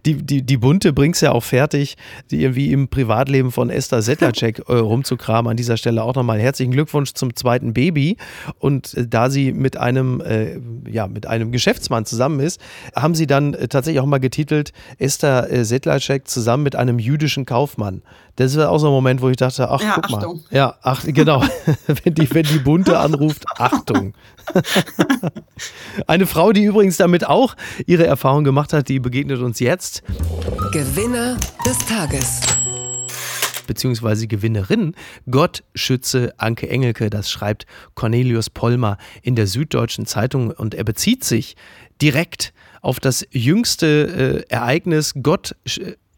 die, die, die Bunte bringt es ja auch fertig, die irgendwie im Privatleben von Esther Settlercheck äh, rumzukramen. An dieser Stelle auch nochmal herzlichen Glückwunsch zum zweiten Baby. Und äh, da sie mit einem, äh, ja, mit einem Geschäftsmann zusammen ist, haben sie dann äh, tatsächlich auch mal getitelt, Esther äh, Settlercheck zusammen mit einem jüdischen Kaufmann. Das war auch so ein Moment, wo ich dachte, ach, ja, guck Achtung. mal. Ja, ach, genau. wenn, die, wenn die Bunte anruft, Achtung. Eine Frau, die übrigens damit auch ihre Erfahrung gemacht hat, die begegnet uns jetzt. Gewinner des Tages beziehungsweise Gewinnerin. Gott schütze Anke Engelke, das schreibt Cornelius Pollmer in der Süddeutschen Zeitung und er bezieht sich direkt auf das jüngste äh, Ereignis. Gott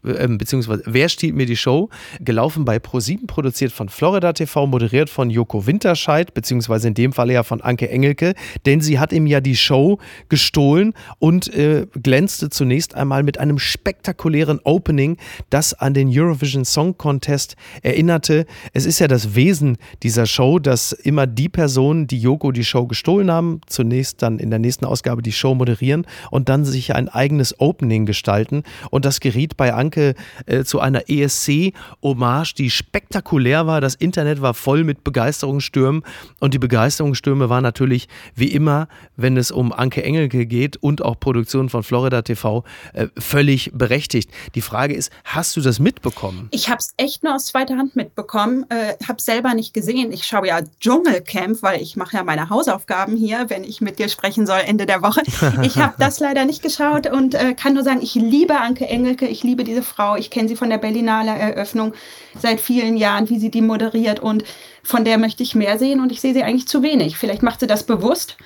ähm, beziehungsweise Wer stiehlt mir die Show? Gelaufen bei Pro7, produziert von Florida TV, moderiert von Joko Winterscheid, beziehungsweise in dem Fall ja von Anke Engelke, denn sie hat ihm ja die Show gestohlen und äh, glänzte zunächst einmal mit einem spektakulären Opening, das an den Eurovision Song Contest erinnerte. Es ist ja das Wesen dieser Show, dass immer die Personen, die Joko die Show gestohlen haben, zunächst dann in der nächsten Ausgabe die Show moderieren und dann sich ein eigenes Opening gestalten. Und das geriet bei Anke Gedanke äh, zu einer ESC-Hommage, die spektakulär war. Das Internet war voll mit Begeisterungsstürmen und die Begeisterungsstürme waren natürlich wie immer, wenn es um Anke Engelke geht und auch Produktion von Florida TV, äh, völlig berechtigt. Die Frage ist, hast du das mitbekommen? Ich habe es echt nur aus zweiter Hand mitbekommen, äh, habe selber nicht gesehen. Ich schaue ja Dschungelcamp, weil ich mache ja meine Hausaufgaben hier, wenn ich mit dir sprechen soll Ende der Woche. Ich habe das leider nicht geschaut und äh, kann nur sagen, ich liebe Anke Engelke, ich liebe diese Frau. Ich kenne sie von der Berlinale Eröffnung seit vielen Jahren, wie sie die moderiert und von der möchte ich mehr sehen und ich sehe sie eigentlich zu wenig. Vielleicht macht sie das bewusst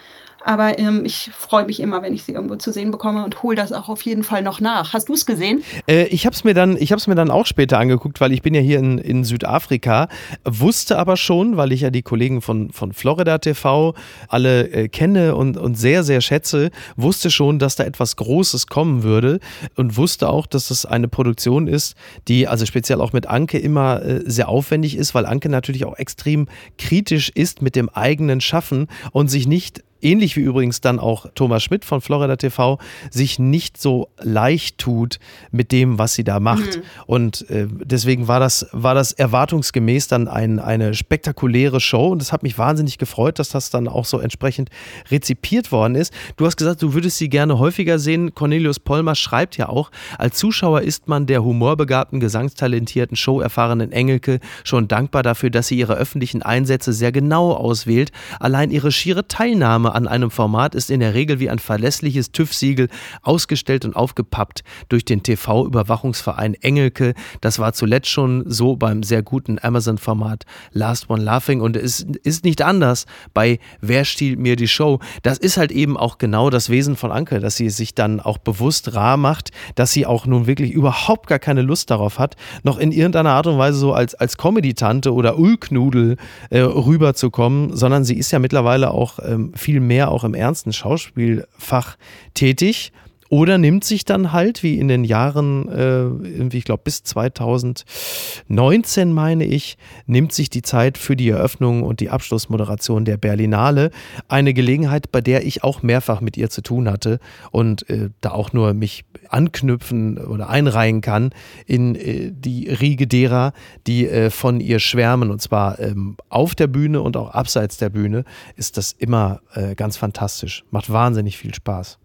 aber ähm, ich freue mich immer, wenn ich sie irgendwo zu sehen bekomme und hole das auch auf jeden Fall noch nach. Hast du es gesehen? Äh, ich habe es mir, dann, mir dann auch später angeguckt, weil ich bin ja hier in, in Südafrika, wusste aber schon, weil ich ja die Kollegen von, von Florida TV alle äh, kenne und, und sehr, sehr schätze, wusste schon, dass da etwas Großes kommen würde und wusste auch, dass das eine Produktion ist, die also speziell auch mit Anke immer äh, sehr aufwendig ist, weil Anke natürlich auch extrem kritisch ist mit dem eigenen Schaffen und sich nicht ähnlich wie übrigens dann auch Thomas Schmidt von Florida TV, sich nicht so leicht tut mit dem, was sie da macht. Mhm. Und äh, deswegen war das, war das erwartungsgemäß dann ein, eine spektakuläre Show und es hat mich wahnsinnig gefreut, dass das dann auch so entsprechend rezipiert worden ist. Du hast gesagt, du würdest sie gerne häufiger sehen. Cornelius Pollmer schreibt ja auch, als Zuschauer ist man der humorbegabten, gesangstalentierten, showerfahrenen Engelke schon dankbar dafür, dass sie ihre öffentlichen Einsätze sehr genau auswählt. Allein ihre schiere Teilnahme an einem Format ist in der Regel wie ein verlässliches TÜV-Siegel ausgestellt und aufgepappt durch den TV-Überwachungsverein Engelke. Das war zuletzt schon so beim sehr guten Amazon-Format Last One Laughing und es ist nicht anders bei Wer stiehlt mir die Show. Das ist halt eben auch genau das Wesen von Anke, dass sie sich dann auch bewusst rar macht, dass sie auch nun wirklich überhaupt gar keine Lust darauf hat, noch in irgendeiner Art und Weise so als, als Comedy-Tante oder Ulknudel äh, rüberzukommen, sondern sie ist ja mittlerweile auch ähm, viel mehr auch im ernsten Schauspielfach tätig oder nimmt sich dann halt, wie in den Jahren, äh, irgendwie, ich glaube bis 2019 meine ich, nimmt sich die Zeit für die Eröffnung und die Abschlussmoderation der Berlinale. Eine Gelegenheit, bei der ich auch mehrfach mit ihr zu tun hatte und äh, da auch nur mich anknüpfen oder einreihen kann in äh, die Riege derer, die äh, von ihr schwärmen. Und zwar ähm, auf der Bühne und auch abseits der Bühne ist das immer äh, ganz fantastisch. Macht wahnsinnig viel Spaß.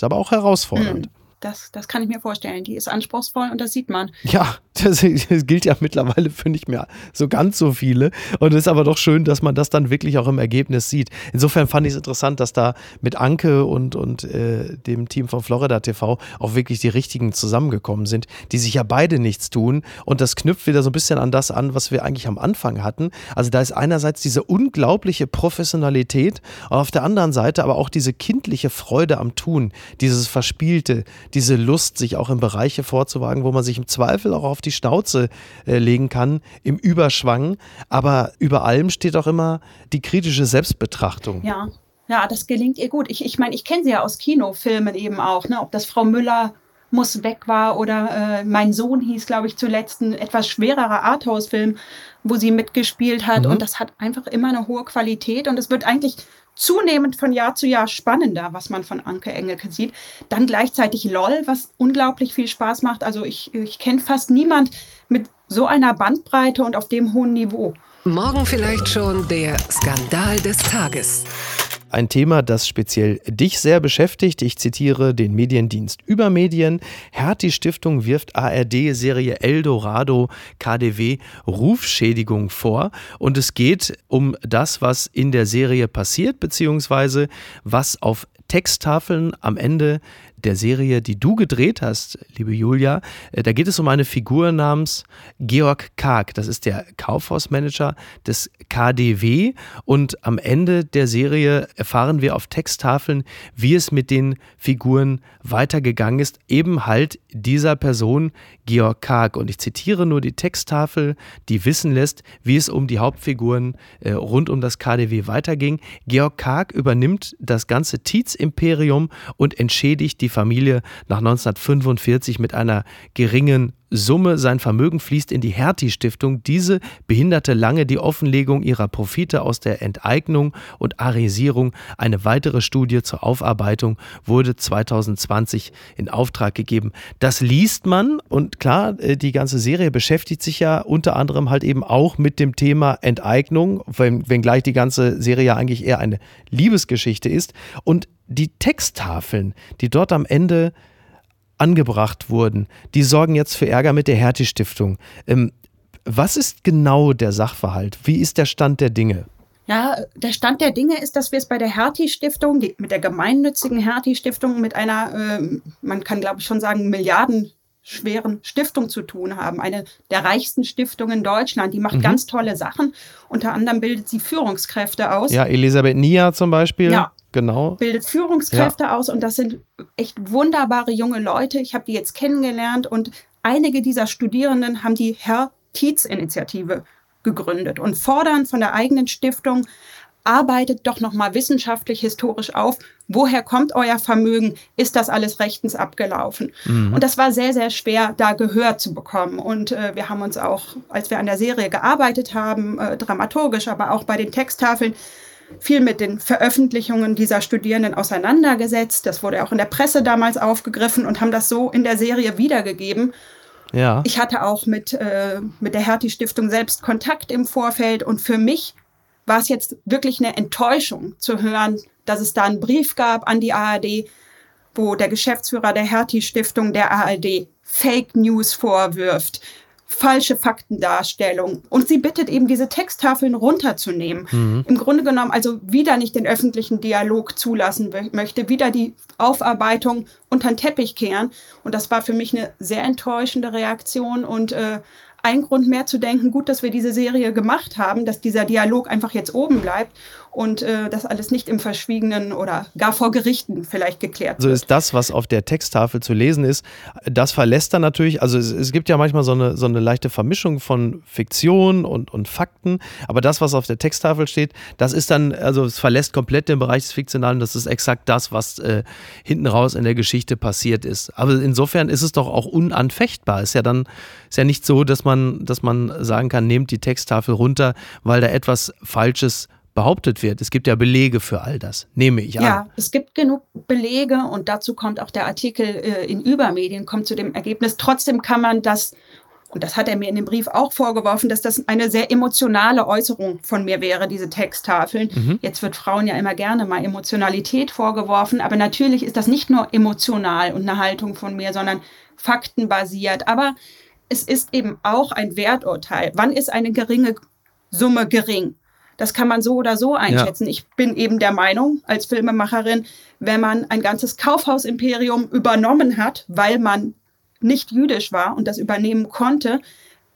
Ist aber auch herausfordernd. Mhm. Das, das kann ich mir vorstellen. Die ist anspruchsvoll und das sieht man. Ja, das, das, gilt ja mittlerweile für nicht mehr so ganz so viele. Und es ist aber doch schön, dass man das dann wirklich auch im Ergebnis sieht. Insofern fand ich es interessant, dass da mit Anke und, und äh, dem Team von Florida TV auch wirklich die richtigen zusammengekommen sind, die sich ja beide nichts tun. Und das knüpft wieder so ein bisschen an das an, was wir eigentlich am Anfang hatten. Also da ist einerseits diese unglaubliche Professionalität, auf der anderen Seite aber auch diese kindliche Freude am Tun, dieses Verspielte, diese Lust, sich auch in Bereiche vorzuwagen, wo man sich im Zweifel auch auf die Schnauze äh, legen kann, im Überschwang. Aber über allem steht auch immer die kritische Selbstbetrachtung. Ja. Ja, das gelingt ihr gut. Ich, ich meine, ich kenne sie ja aus Kinofilmen eben auch, ne? ob das Frau Müller muss weg war oder äh, mein Sohn hieß, glaube ich, zuletzt ein etwas schwererer Arthouse-Film, wo sie mitgespielt hat. Mhm. Und das hat einfach immer eine hohe Qualität und es wird eigentlich zunehmend von Jahr zu Jahr spannender, was man von Anke Engelke sieht. Dann gleichzeitig LOL, was unglaublich viel Spaß macht. Also ich, ich kenne fast niemand mit so einer Bandbreite und auf dem hohen Niveau. Morgen vielleicht schon der Skandal des Tages. Ein Thema, das speziell dich sehr beschäftigt. Ich zitiere den Mediendienst über Medien. Hertie Stiftung wirft ARD-Serie Eldorado KDW Rufschädigung vor. Und es geht um das, was in der Serie passiert, beziehungsweise was auf Texttafeln am Ende der Serie, die du gedreht hast, liebe Julia, äh, da geht es um eine Figur namens Georg Karg. Das ist der Kaufhausmanager des KDW. Und am Ende der Serie erfahren wir auf Texttafeln, wie es mit den Figuren weitergegangen ist. Eben halt dieser Person, Georg Karg. Und ich zitiere nur die Texttafel, die wissen lässt, wie es um die Hauptfiguren äh, rund um das KDW weiterging. Georg Karg übernimmt das ganze Tietz-Imperium und entschädigt die Familie nach 1945 mit einer geringen Summe. Sein Vermögen fließt in die Hertie-Stiftung. Diese behinderte lange die Offenlegung ihrer Profite aus der Enteignung und Arisierung. Eine weitere Studie zur Aufarbeitung wurde 2020 in Auftrag gegeben. Das liest man und klar, äh, die ganze Serie beschäftigt sich ja unter anderem halt eben auch mit dem Thema Enteignung, wenngleich die ganze Serie ja eigentlich eher eine Liebesgeschichte ist. Und die Texttafeln, die dort am Ende angebracht wurden, die sorgen jetzt für Ärger mit der Hertie-Stiftung. Ähm, was ist genau der Sachverhalt? Wie ist der Stand der Dinge? Ja, der Stand der Dinge ist, dass wir es bei der Hertie-Stiftung, mit der gemeinnützigen Hertie-Stiftung, mit einer, äh, man kann glaube ich schon sagen, milliardenschweren Stiftung zu tun haben. Eine der reichsten Stiftungen in Deutschland. Die macht mhm. ganz tolle Sachen. Unter anderem bildet sie Führungskräfte aus. Ja, Elisabeth Nia zum Beispiel. Ja, Genau. Bildet Führungskräfte ja. aus und das sind echt wunderbare junge Leute. Ich habe die jetzt kennengelernt und einige dieser Studierenden haben die Herr Tietz-Initiative gegründet und fordern von der eigenen Stiftung, arbeitet doch nochmal wissenschaftlich, historisch auf, woher kommt euer Vermögen, ist das alles rechtens abgelaufen? Mhm. Und das war sehr, sehr schwer, da Gehör zu bekommen. Und äh, wir haben uns auch, als wir an der Serie gearbeitet haben, äh, dramaturgisch, aber auch bei den Texttafeln, viel mit den Veröffentlichungen dieser Studierenden auseinandergesetzt. Das wurde auch in der Presse damals aufgegriffen und haben das so in der Serie wiedergegeben. Ja. Ich hatte auch mit, äh, mit der Hertie-Stiftung selbst Kontakt im Vorfeld und für mich war es jetzt wirklich eine Enttäuschung zu hören, dass es da einen Brief gab an die ARD, wo der Geschäftsführer der Hertie-Stiftung der ARD Fake News vorwirft, falsche Faktendarstellung. Und sie bittet eben, diese Texttafeln runterzunehmen. Mhm. Im Grunde genommen also wieder nicht den öffentlichen Dialog zulassen möchte, wieder die Aufarbeitung unter den Teppich kehren. Und das war für mich eine sehr enttäuschende Reaktion und äh, ein Grund mehr zu denken, gut, dass wir diese Serie gemacht haben, dass dieser Dialog einfach jetzt oben bleibt und äh, das alles nicht im Verschwiegenen oder gar vor Gerichten vielleicht geklärt wird. So ist das, was auf der Texttafel zu lesen ist, das verlässt dann natürlich, also es, es gibt ja manchmal so eine, so eine leichte Vermischung von Fiktion und, und Fakten, aber das, was auf der Texttafel steht, das ist dann, also es verlässt komplett den Bereich des Fiktionalen, das ist exakt das, was äh, hinten raus in der Geschichte passiert ist. Aber insofern ist es doch auch unanfechtbar. Ist ja dann, ist ja nicht so, dass man, dass man sagen kann, nehmt die Texttafel runter, weil da etwas Falsches behauptet wird. Es gibt ja Belege für all das, nehme ich an. Ja, es gibt genug Belege und dazu kommt auch der Artikel äh, in Übermedien, kommt zu dem Ergebnis. Trotzdem kann man das, und das hat er mir in dem Brief auch vorgeworfen, dass das eine sehr emotionale Äußerung von mir wäre, diese Texttafeln. Mhm. Jetzt wird Frauen ja immer gerne mal Emotionalität vorgeworfen, aber natürlich ist das nicht nur emotional und eine Haltung von mir, sondern faktenbasiert. Aber es ist eben auch ein Werturteil. Wann ist eine geringe Summe gering? Das kann man so oder so einschätzen. Ja. Ich bin eben der Meinung, als Filmemacherin, wenn man ein ganzes Kaufhausimperium übernommen hat, weil man nicht jüdisch war und das übernehmen konnte,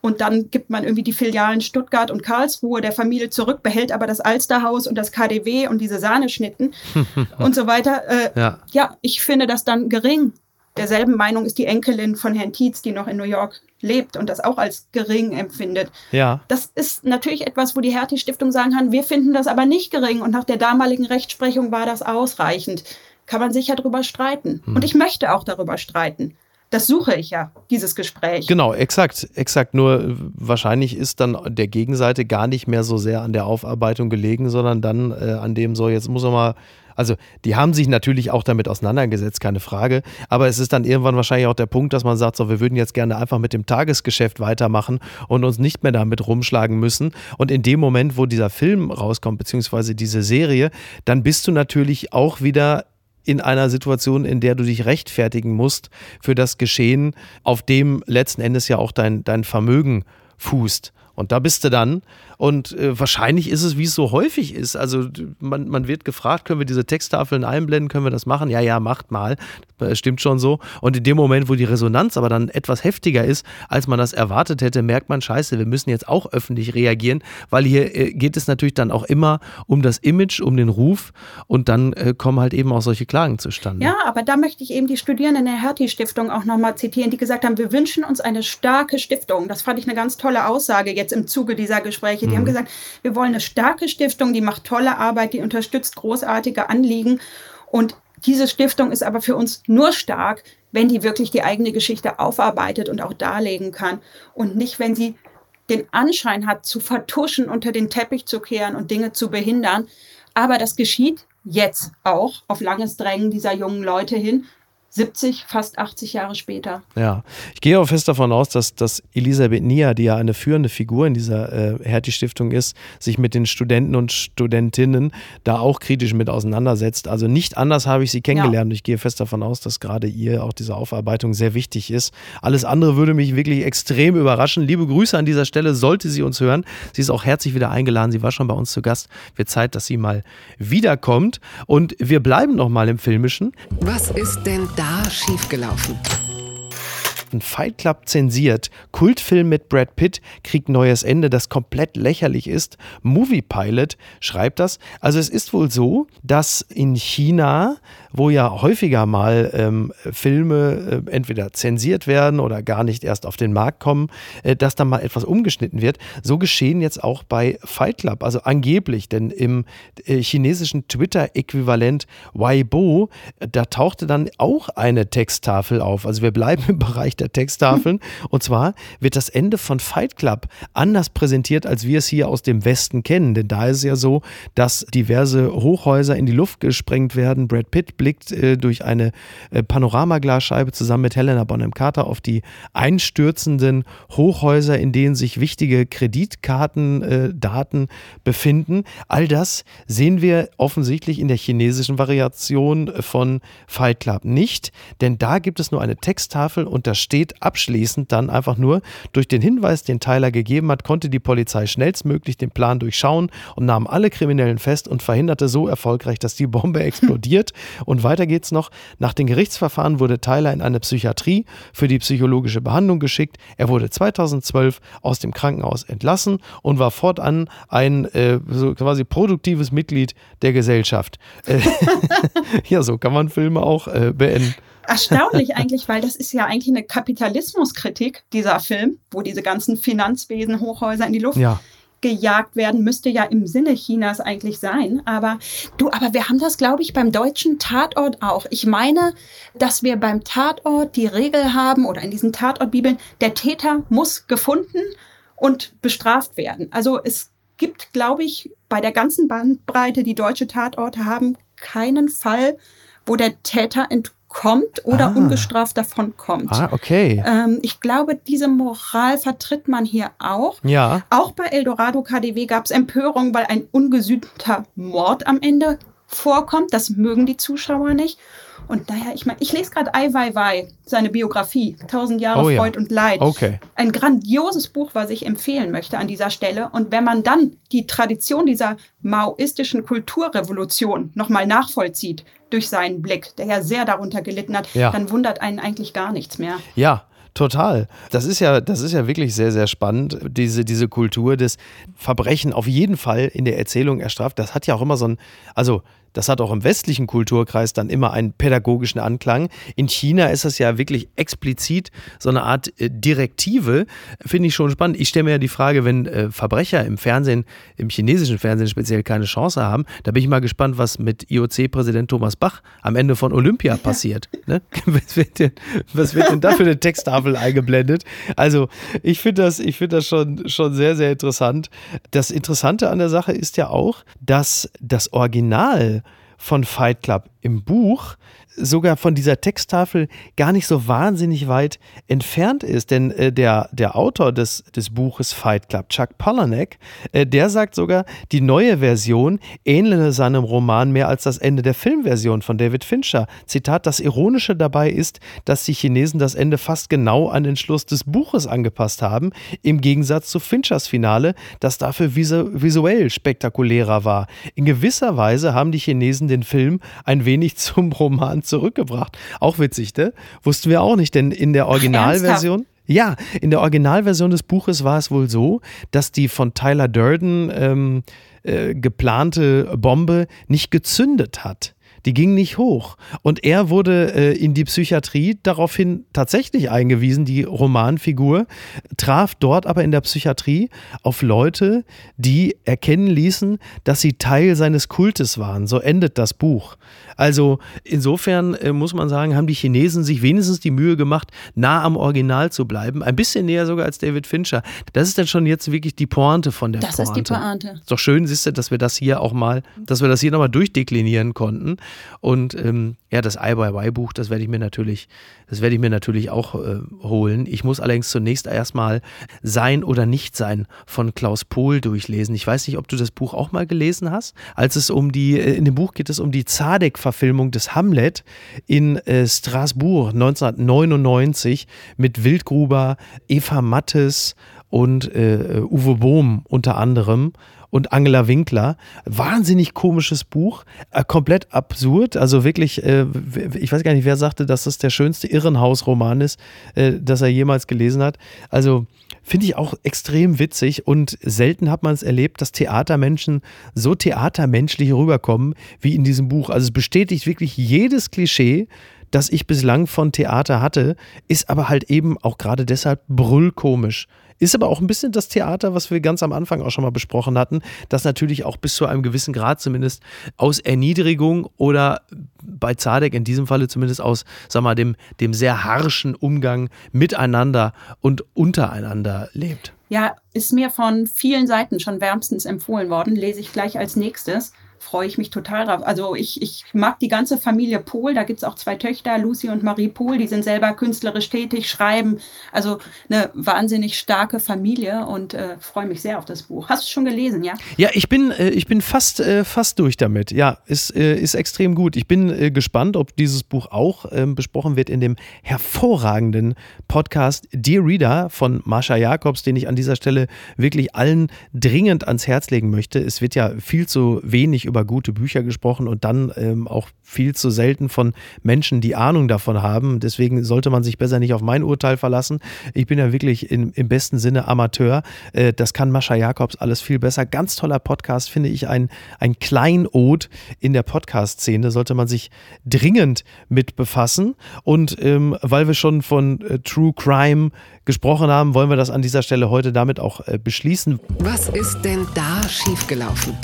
und dann gibt man irgendwie die Filialen Stuttgart und Karlsruhe der Familie zurück, behält aber das Alsterhaus und das KDW und diese Sahneschnitten und so weiter. Äh, ja. ja, ich finde das dann gering derselben Meinung ist die Enkelin von Herrn Tietz, die noch in New York lebt und das auch als gering empfindet. Ja. Das ist natürlich etwas, wo die Hertie-Stiftung sagen kann, wir finden das aber nicht gering und nach der damaligen Rechtsprechung war das ausreichend. Kann man sicher darüber streiten. Hm. Und ich möchte auch darüber streiten. Das suche ich ja, dieses Gespräch. Genau, exakt, exakt. Nur wahrscheinlich ist dann der Gegenseite gar nicht mehr so sehr an der Aufarbeitung gelegen, sondern dann äh, an dem so, jetzt muss er mal also die haben sich natürlich auch damit auseinandergesetzt, keine Frage. Aber es ist dann irgendwann wahrscheinlich auch der Punkt, dass man sagt, so, wir würden jetzt gerne einfach mit dem Tagesgeschäft weitermachen und uns nicht mehr damit rumschlagen müssen. Und in dem Moment, wo dieser Film rauskommt, beziehungsweise diese Serie, dann bist du natürlich auch wieder in einer Situation, in der du dich rechtfertigen musst für das Geschehen, auf dem letzten Endes ja auch dein, dein Vermögen fußt. Und da bist du dann. Und äh, wahrscheinlich ist es, wie es so häufig ist. Also man, man wird gefragt, können wir diese Texttafeln einblenden, können wir das machen? Ja, ja, macht mal. Das stimmt schon so. Und in dem Moment, wo die Resonanz aber dann etwas heftiger ist, als man das erwartet hätte, merkt man, scheiße, wir müssen jetzt auch öffentlich reagieren, weil hier äh, geht es natürlich dann auch immer um das Image, um den Ruf und dann äh, kommen halt eben auch solche Klagen zustande. Ja, aber da möchte ich eben die Studierenden der Hertie-Stiftung auch nochmal zitieren, die gesagt haben, wir wünschen uns eine starke Stiftung. Das fand ich eine ganz tolle Aussage jetzt jetzt im Zuge dieser Gespräche. Die mhm. haben gesagt, wir wollen eine starke Stiftung, die macht tolle Arbeit, die unterstützt großartige Anliegen. Und diese Stiftung ist aber für uns nur stark, wenn die wirklich die eigene Geschichte aufarbeitet und auch darlegen kann und nicht, wenn sie den Anschein hat, zu vertuschen, unter den Teppich zu kehren und Dinge zu behindern. Aber das geschieht jetzt auch auf langes Drängen dieser jungen Leute hin. 70, fast 80 Jahre später. Ja, ich gehe auch fest davon aus, dass, dass Elisabeth Nia, die ja eine führende Figur in dieser äh, Hertie-Stiftung ist, sich mit den Studenten und Studentinnen da auch kritisch mit auseinandersetzt. Also nicht anders habe ich sie kennengelernt. Ja. Ich gehe fest davon aus, dass gerade ihr auch diese Aufarbeitung sehr wichtig ist. Alles andere würde mich wirklich extrem überraschen. Liebe Grüße an dieser Stelle, sollte sie uns hören. Sie ist auch herzlich wieder eingeladen. Sie war schon bei uns zu Gast. Wird Zeit, dass sie mal wiederkommt. Und wir bleiben noch mal im Filmischen. Was ist denn da? Da schiefgelaufen? Ein Fight Club zensiert. Kultfilm mit Brad Pitt kriegt neues Ende, das komplett lächerlich ist. Movie Pilot schreibt das. Also es ist wohl so, dass in China wo ja häufiger mal ähm, Filme äh, entweder zensiert werden oder gar nicht erst auf den Markt kommen, äh, dass da mal etwas umgeschnitten wird. So geschehen jetzt auch bei Fight Club, also angeblich, denn im äh, chinesischen Twitter-Äquivalent Weibo, äh, da tauchte dann auch eine Texttafel auf. Also wir bleiben im Bereich der der Texttafeln. Und zwar wird das Ende von Fight Club anders präsentiert, als wir es hier aus dem Westen kennen. Denn da ist es ja so, dass diverse Hochhäuser in die Luft gesprengt werden. Brad Pitt blickt äh, durch eine äh, Panoramaglasscheibe zusammen mit Helena Bonham Carter auf die einstürzenden Hochhäuser, in denen sich wichtige Kreditkartendaten äh, befinden. All das sehen wir offensichtlich in der chinesischen Variation von Fight Club nicht, denn da gibt es nur eine Texttafel und da steht abschließend dann einfach nur, durch den Hinweis, den Tyler gegeben hat, konnte die Polizei schnellstmöglich den Plan durchschauen und nahm alle Kriminellen fest und verhinderte so erfolgreich, dass die Bombe explodiert. Und weiter geht's noch. Nach den Gerichtsverfahren wurde Tyler in eine Psychiatrie für die psychologische Behandlung geschickt. Er wurde 2012 aus dem Krankenhaus entlassen und war fortan ein äh, so quasi produktives Mitglied der Gesellschaft. Äh, ja, so kann man Filme auch äh, beenden. Erstaunlich eigentlich, weil das ist ja eigentlich eine Kapitalismuskritik, dieser Film, wo diese ganzen Finanzwesen, Hochhäuser in die Luft Ja. gejagt werden, müsste ja im Sinne Chinas eigentlich sein. Aber du, aber wir haben das, glaube ich, beim deutschen Tatort auch. Ich meine, dass wir beim Tatort die Regel haben oder in diesen Tatortbibeln, der Täter muss gefunden und bestraft werden. Also es gibt, glaube ich, bei der ganzen Bandbreite, die deutsche Tatorte haben, keinen Fall, wo der Täter entkommt oder Ah. ungestraft davon kommt. Ah, okay. Ähm, ich glaube, diese Moral vertritt man hier auch. Ja. Auch bei Eldorado KDW gab es Empörung, weil ein ungesühnter Mord am Ende vorkommt. Das mögen die Zuschauer nicht. Und naja, ich meine, ich lese gerade Ai Weiwei, seine Biografie, Tausend Jahre Oh ja. Freud und Leid. Okay. Ein grandioses Buch, was ich empfehlen möchte an dieser Stelle. Und wenn man dann die Tradition dieser maoistischen Kulturrevolution nochmal nachvollzieht durch seinen Blick, der ja sehr darunter gelitten hat, Ja. dann wundert einen eigentlich gar nichts mehr. Ja, total. Das ist ja, das ist ja wirklich sehr, sehr spannend, diese, diese Kultur des Verbrechen auf jeden Fall in der Erzählung erstraft. Das hat ja auch immer so ein, also das hat auch im westlichen Kulturkreis dann immer einen pädagogischen Anklang. In China ist das ja wirklich explizit so eine Art äh, Direktive. Finde ich schon spannend. Ich stelle mir ja die Frage, wenn äh, Verbrecher im Fernsehen, im chinesischen Fernsehen speziell keine Chance haben, da bin ich mal gespannt, was mit IOC-Präsident Thomas Bach am Ende von Olympia passiert. Ne? Was, wird denn, was wird denn da für eine Texttafel eingeblendet? Also ich finde das, ich finde das schon, schon sehr, sehr interessant. Das Interessante an der Sache ist ja auch, dass das Original von Fight Club im Buch sogar von dieser Texttafel gar nicht so wahnsinnig weit entfernt ist. Denn äh, der, der Autor des, des Buches Fight Club, Chuck Palahniuk, äh, der sagt sogar, die neue Version ähnele seinem Roman mehr als das Ende der Filmversion von David Fincher. Zitat, das Ironische dabei ist, dass die Chinesen das Ende fast genau an den Schluss des Buches angepasst haben, im Gegensatz zu Finchers Finale, das dafür visu visuell spektakulärer war. In gewisser Weise haben die Chinesen den Film ein wenig zum Roman zurückgebracht. Auch witzig, ne? Wussten wir auch nicht, denn in der Originalversion. Ja, in der Originalversion des Buches war es wohl so, dass die von Tyler Durden ähm, äh, geplante Bombe nicht gezündet hat. Die ging nicht hoch. Und er wurde äh, in die Psychiatrie daraufhin tatsächlich eingewiesen, die Romanfigur, traf dort aber in der Psychiatrie auf Leute, die erkennen ließen, dass sie Teil seines Kultes waren. So endet das Buch. Also insofern äh, muss man sagen, haben die Chinesen sich wenigstens die Mühe gemacht, nah am Original zu bleiben. Ein bisschen näher sogar als David Fincher. Das ist dann schon jetzt wirklich die Pointe von der Das Pointe. ist die Pointe. Ist doch schön, siehst du, dass wir das hier auch mal, dass wir das hier nochmal durchdeklinieren konnten. Und ähm, ja, das IYY-Buch, das werde ich mir natürlich, das werde ich mir natürlich auch äh, holen. Ich muss allerdings zunächst erstmal Sein oder Nicht-Sein von Klaus Pohl durchlesen. Ich weiß nicht, ob du das Buch auch mal gelesen hast. Als es um die, äh, in dem Buch geht es um die Zadek-Verfilmung des Hamlet in äh, Straßburg 1999 mit Wildgruber, Eva Mattes und äh, Uwe Bohm unter anderem und Angela Winkler. Wahnsinnig komisches Buch, äh, komplett absurd. Also wirklich, äh, ich weiß gar nicht, wer sagte, dass das der schönste Irrenhausroman ist, äh, das er jemals gelesen hat. Also finde ich auch extrem witzig und selten hat man es erlebt, dass Theatermenschen so theatermenschlich rüberkommen wie in diesem Buch. Also es bestätigt wirklich jedes Klischee, das ich bislang von Theater hatte, ist aber halt eben auch gerade deshalb brüllkomisch. Ist aber auch ein bisschen das Theater, was wir ganz am Anfang auch schon mal besprochen hatten, das natürlich auch bis zu einem gewissen Grad zumindest aus Erniedrigung oder bei Zadek in diesem Falle zumindest aus, sag mal, dem, dem sehr harschen Umgang miteinander und untereinander lebt. Ja, ist mir von vielen Seiten schon wärmstens empfohlen worden, lese ich gleich als nächstes freue ich mich total drauf. Also ich, ich mag die ganze Familie Pohl. Da gibt es auch zwei Töchter, Lucy und Marie Pohl, die sind selber künstlerisch tätig, schreiben. Also eine wahnsinnig starke Familie und äh, freue mich sehr auf das Buch. Hast du schon gelesen, ja? Ja, ich bin, äh, ich bin fast, äh, fast durch damit. Ja, ist, äh, ist extrem gut. Ich bin äh, gespannt, ob dieses Buch auch ähm, besprochen wird in dem hervorragenden Podcast Dear Reader von Marsha Jacobs, den ich an dieser Stelle wirklich allen dringend ans Herz legen möchte. Es wird ja viel zu wenig über über gute Bücher gesprochen und dann ähm, auch viel zu selten von Menschen, die Ahnung davon haben. Deswegen sollte man sich besser nicht auf mein Urteil verlassen. Ich bin ja wirklich in, im besten Sinne Amateur. Äh, das kann Mascha Jakobs alles viel besser. Ganz toller Podcast, finde ich, ein, ein Kleinod in der Podcast-Szene. Sollte man sich dringend mit befassen. Und ähm, weil wir schon von äh, True Crime gesprochen haben, wollen wir das an dieser Stelle heute damit auch äh, beschließen. Was ist denn da schiefgelaufen?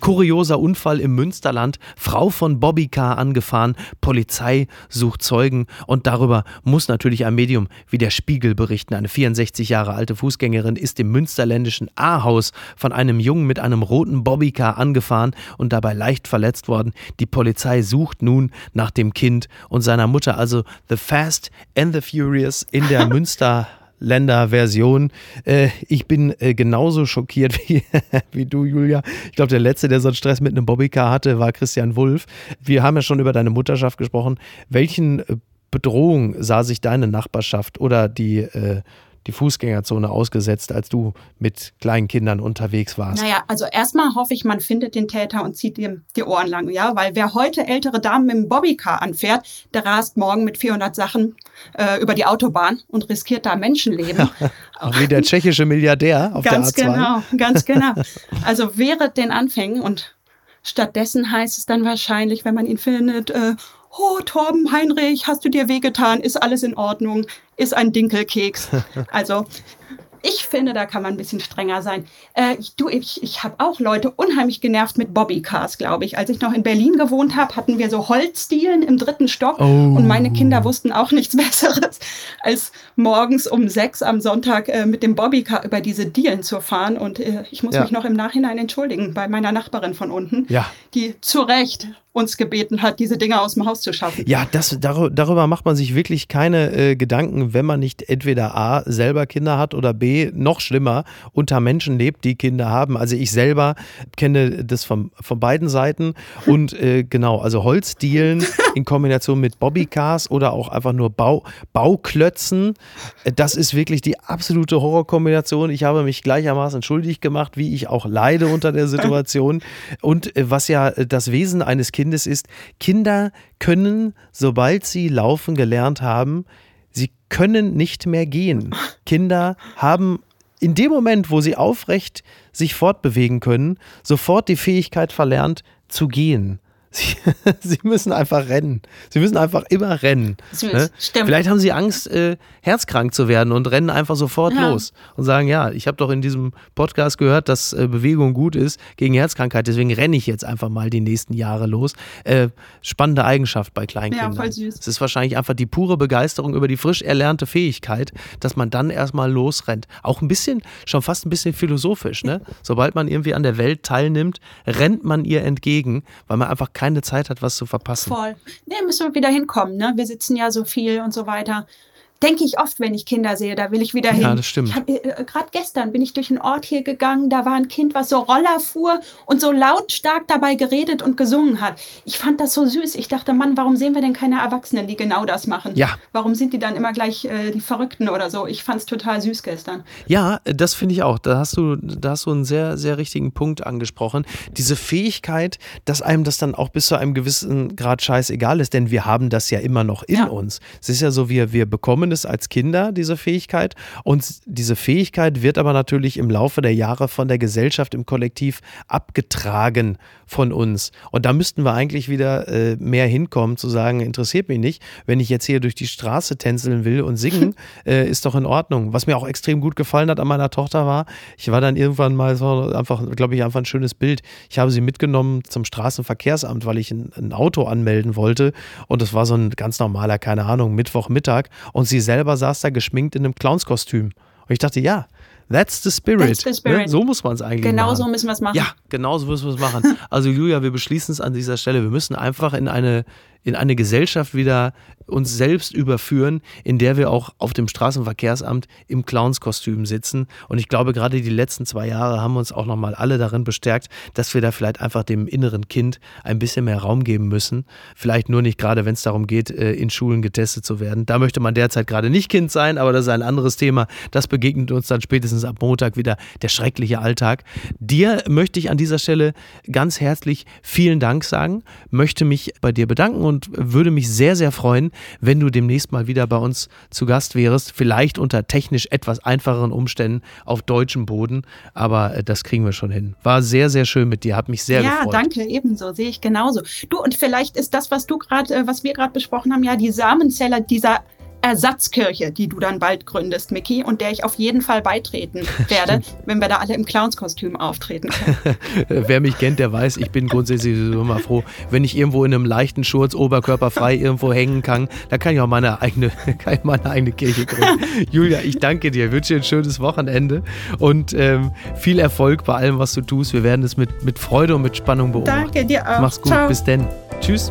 Kurioser Unfall im Münsterland, Frau von Bobbycar angefahren, Polizei sucht Zeugen. Und darüber muss natürlich ein Medium wie der Spiegel berichten. Eine 64 Jahre alte Fußgängerin ist im münsterländischen Ahaus von einem Jungen mit einem roten Bobbycar angefahren und dabei leicht verletzt worden. Die Polizei sucht nun nach dem Kind und seiner Mutter, also The Fast and the Furious in der Münster Länderversion. Äh, ich bin äh, genauso schockiert wie, wie du, Julia. Ich glaube, der Letzte, der so einen Stress mit einem Bobbycar hatte, war Christian Wulff. Wir haben ja schon über deine Mutterschaft gesprochen. Welchen äh, Bedrohung sah sich deine Nachbarschaft oder die äh, die Fußgängerzone ausgesetzt, als du mit kleinen Kindern unterwegs warst? Naja, also erstmal hoffe ich, man findet den Täter und zieht ihm die Ohren lang, ja, weil wer heute ältere Damen mit dem Bobbycar anfährt, der rast morgen mit 400 Sachen äh, über die Autobahn und riskiert da Menschenleben. Auch wie der tschechische Milliardär auf ganz der A2. genau, ganz genau. Also während den Anfängen und stattdessen heißt es dann wahrscheinlich, wenn man ihn findet, äh, oh, Torben Heinrich, hast du dir wehgetan? Ist alles in Ordnung? Ist ein Dinkelkeks. Also ich finde, da kann man ein bisschen strenger sein. Äh, ich, du, ich, ich habe auch Leute unheimlich genervt mit Bobbycars, glaube ich. Als ich noch in Berlin gewohnt habe, hatten wir so Holzdielen im dritten Stock Oh. und meine Kinder wussten auch nichts Besseres, als morgens um sechs am Sonntag äh, mit dem Bobbycar über diese Dielen zu fahren. Und äh, ich muss Ja. mich noch im Nachhinein entschuldigen bei meiner Nachbarin von unten, Ja. die zu Recht uns gebeten hat, diese Dinger aus dem Haus zu schaffen. Ja, das, darüber, macht man sich wirklich keine äh, Gedanken, wenn man nicht entweder A, selber Kinder hat oder B, noch schlimmer, unter Menschen lebt, die Kinder haben. Also ich selber kenne das von, von beiden Seiten und äh, genau, also Holzdielen in Kombination mit Bobbycars oder auch einfach nur Bau, Bauklötzen, äh, das ist wirklich die absolute Horrorkombination. Ich habe mich gleichermaßen schuldig gemacht, wie ich auch leide unter der Situation. Und äh, was ja äh, das Wesen eines Kindes ist, Kinder können, sobald sie laufen gelernt haben, sie können nicht mehr gehen. Kinder haben in dem Moment, wo sie aufrecht sich fortbewegen können, sofort die Fähigkeit verlernt zu gehen. Sie, sie müssen einfach rennen. Sie müssen einfach immer rennen. Ne? Vielleicht haben sie Angst, äh, herzkrank zu werden und rennen einfach sofort Ja. los und sagen, ja, ich habe doch in diesem Podcast gehört, dass äh, Bewegung gut ist gegen Herzkrankheit, deswegen renne ich jetzt einfach mal die nächsten Jahre los. Äh, spannende Eigenschaft bei Kleinkindern. Ja, voll süß. Es ist wahrscheinlich einfach die pure Begeisterung über die frisch erlernte Fähigkeit, dass man dann erstmal losrennt. Auch ein bisschen, schon fast ein bisschen philosophisch, ne? Sobald man irgendwie an der Welt teilnimmt, rennt man ihr entgegen, weil man einfach keine Zeit hat, was zu verpassen. Voll. Nee, müssen wir wieder hinkommen, ne? Wir sitzen ja so viel und so weiter. Denke ich oft, wenn ich Kinder sehe, da will ich wieder hin. Ja, das stimmt. Hab, äh, Gerade gestern bin ich durch einen Ort hier gegangen, da war ein Kind, was so Roller fuhr und so lautstark dabei geredet und gesungen hat. Ich fand das so süß. Ich dachte, Mann, warum sehen wir denn keine Erwachsenen, die genau das machen? Ja. Warum sind die dann immer gleich äh, die Verrückten oder so? Ich fand es total süß gestern. Ja, das finde ich auch. Da hast du, da hast du einen sehr, sehr richtigen Punkt angesprochen. Diese Fähigkeit, dass einem das dann auch bis zu einem gewissen Grad scheißegal ist, denn wir haben das ja immer noch in Ja. uns. Es ist ja so, wir, wir bekommen zumindest als Kinder, diese Fähigkeit. Und diese Fähigkeit wird aber natürlich im Laufe der Jahre von der Gesellschaft im Kollektiv abgetragen von uns. Und da müssten wir eigentlich wieder äh, mehr hinkommen, zu sagen, interessiert mich nicht. Wenn ich jetzt hier durch die Straße tänzeln will und singen, äh, ist doch in Ordnung. Was mir auch extrem gut gefallen hat an meiner Tochter war, ich war dann irgendwann mal so einfach, glaube ich, einfach ein schönes Bild. Ich habe sie mitgenommen zum Straßenverkehrsamt, weil ich ein, ein Auto anmelden wollte. Und das war so ein ganz normaler, keine Ahnung, Mittwochmittag. Und sie selber saß da geschminkt in einem Clownskostüm. Und ich dachte, ja, That's the spirit. That's the spirit. Ne? So muss man es eigentlich Genau machen. so müssen wir es machen. Ja, genau so müssen wir es machen. Also Julia, wir beschließen es an dieser Stelle. Wir müssen einfach in eine, in eine Gesellschaft wieder uns selbst überführen, in der wir auch auf dem Straßenverkehrsamt im Clownskostüm sitzen. Und ich glaube, gerade die letzten zwei Jahre haben uns auch nochmal alle darin bestärkt, dass wir da vielleicht einfach dem inneren Kind ein bisschen mehr Raum geben müssen. Vielleicht nur nicht gerade, wenn es darum geht, äh, in Schulen getestet zu werden. Da möchte man derzeit gerade nicht Kind sein, aber das ist ein anderes Thema. Das begegnet uns dann spätestens ab Montag wieder der schreckliche Alltag. Dir möchte ich an dieser Stelle ganz herzlich vielen Dank sagen, möchte mich bei dir bedanken und würde mich sehr, sehr freuen, wenn du demnächst mal wieder bei uns zu Gast wärst. Vielleicht unter technisch etwas einfacheren Umständen auf deutschem Boden, aber äh, das kriegen wir schon hin. War sehr, sehr schön mit dir, hat mich sehr ja, gefreut. danke, ebenso, sehe ich genauso. Du, und vielleicht ist das, was du gerade, äh, was wir gerade besprochen haben, ja die Samenzeller dieser Ersatzkirche, die du dann bald gründest, Mickey, und der ich auf jeden Fall beitreten werde, wenn wir da alle im Clownskostüm auftreten können. Wer mich kennt, der weiß, ich bin grundsätzlich immer froh, wenn ich irgendwo in einem leichten Schurz, oberkörperfrei irgendwo hängen kann, da kann ich auch meine eigene, kann ich meine eigene Kirche gründen. Julia, ich danke dir, wünsche dir ein schönes Wochenende und ähm, viel Erfolg bei allem, was du tust. Wir werden es mit, mit Freude und mit Spannung beobachten. Danke dir auch. Mach's gut, Ciao. bis denn. Tschüss.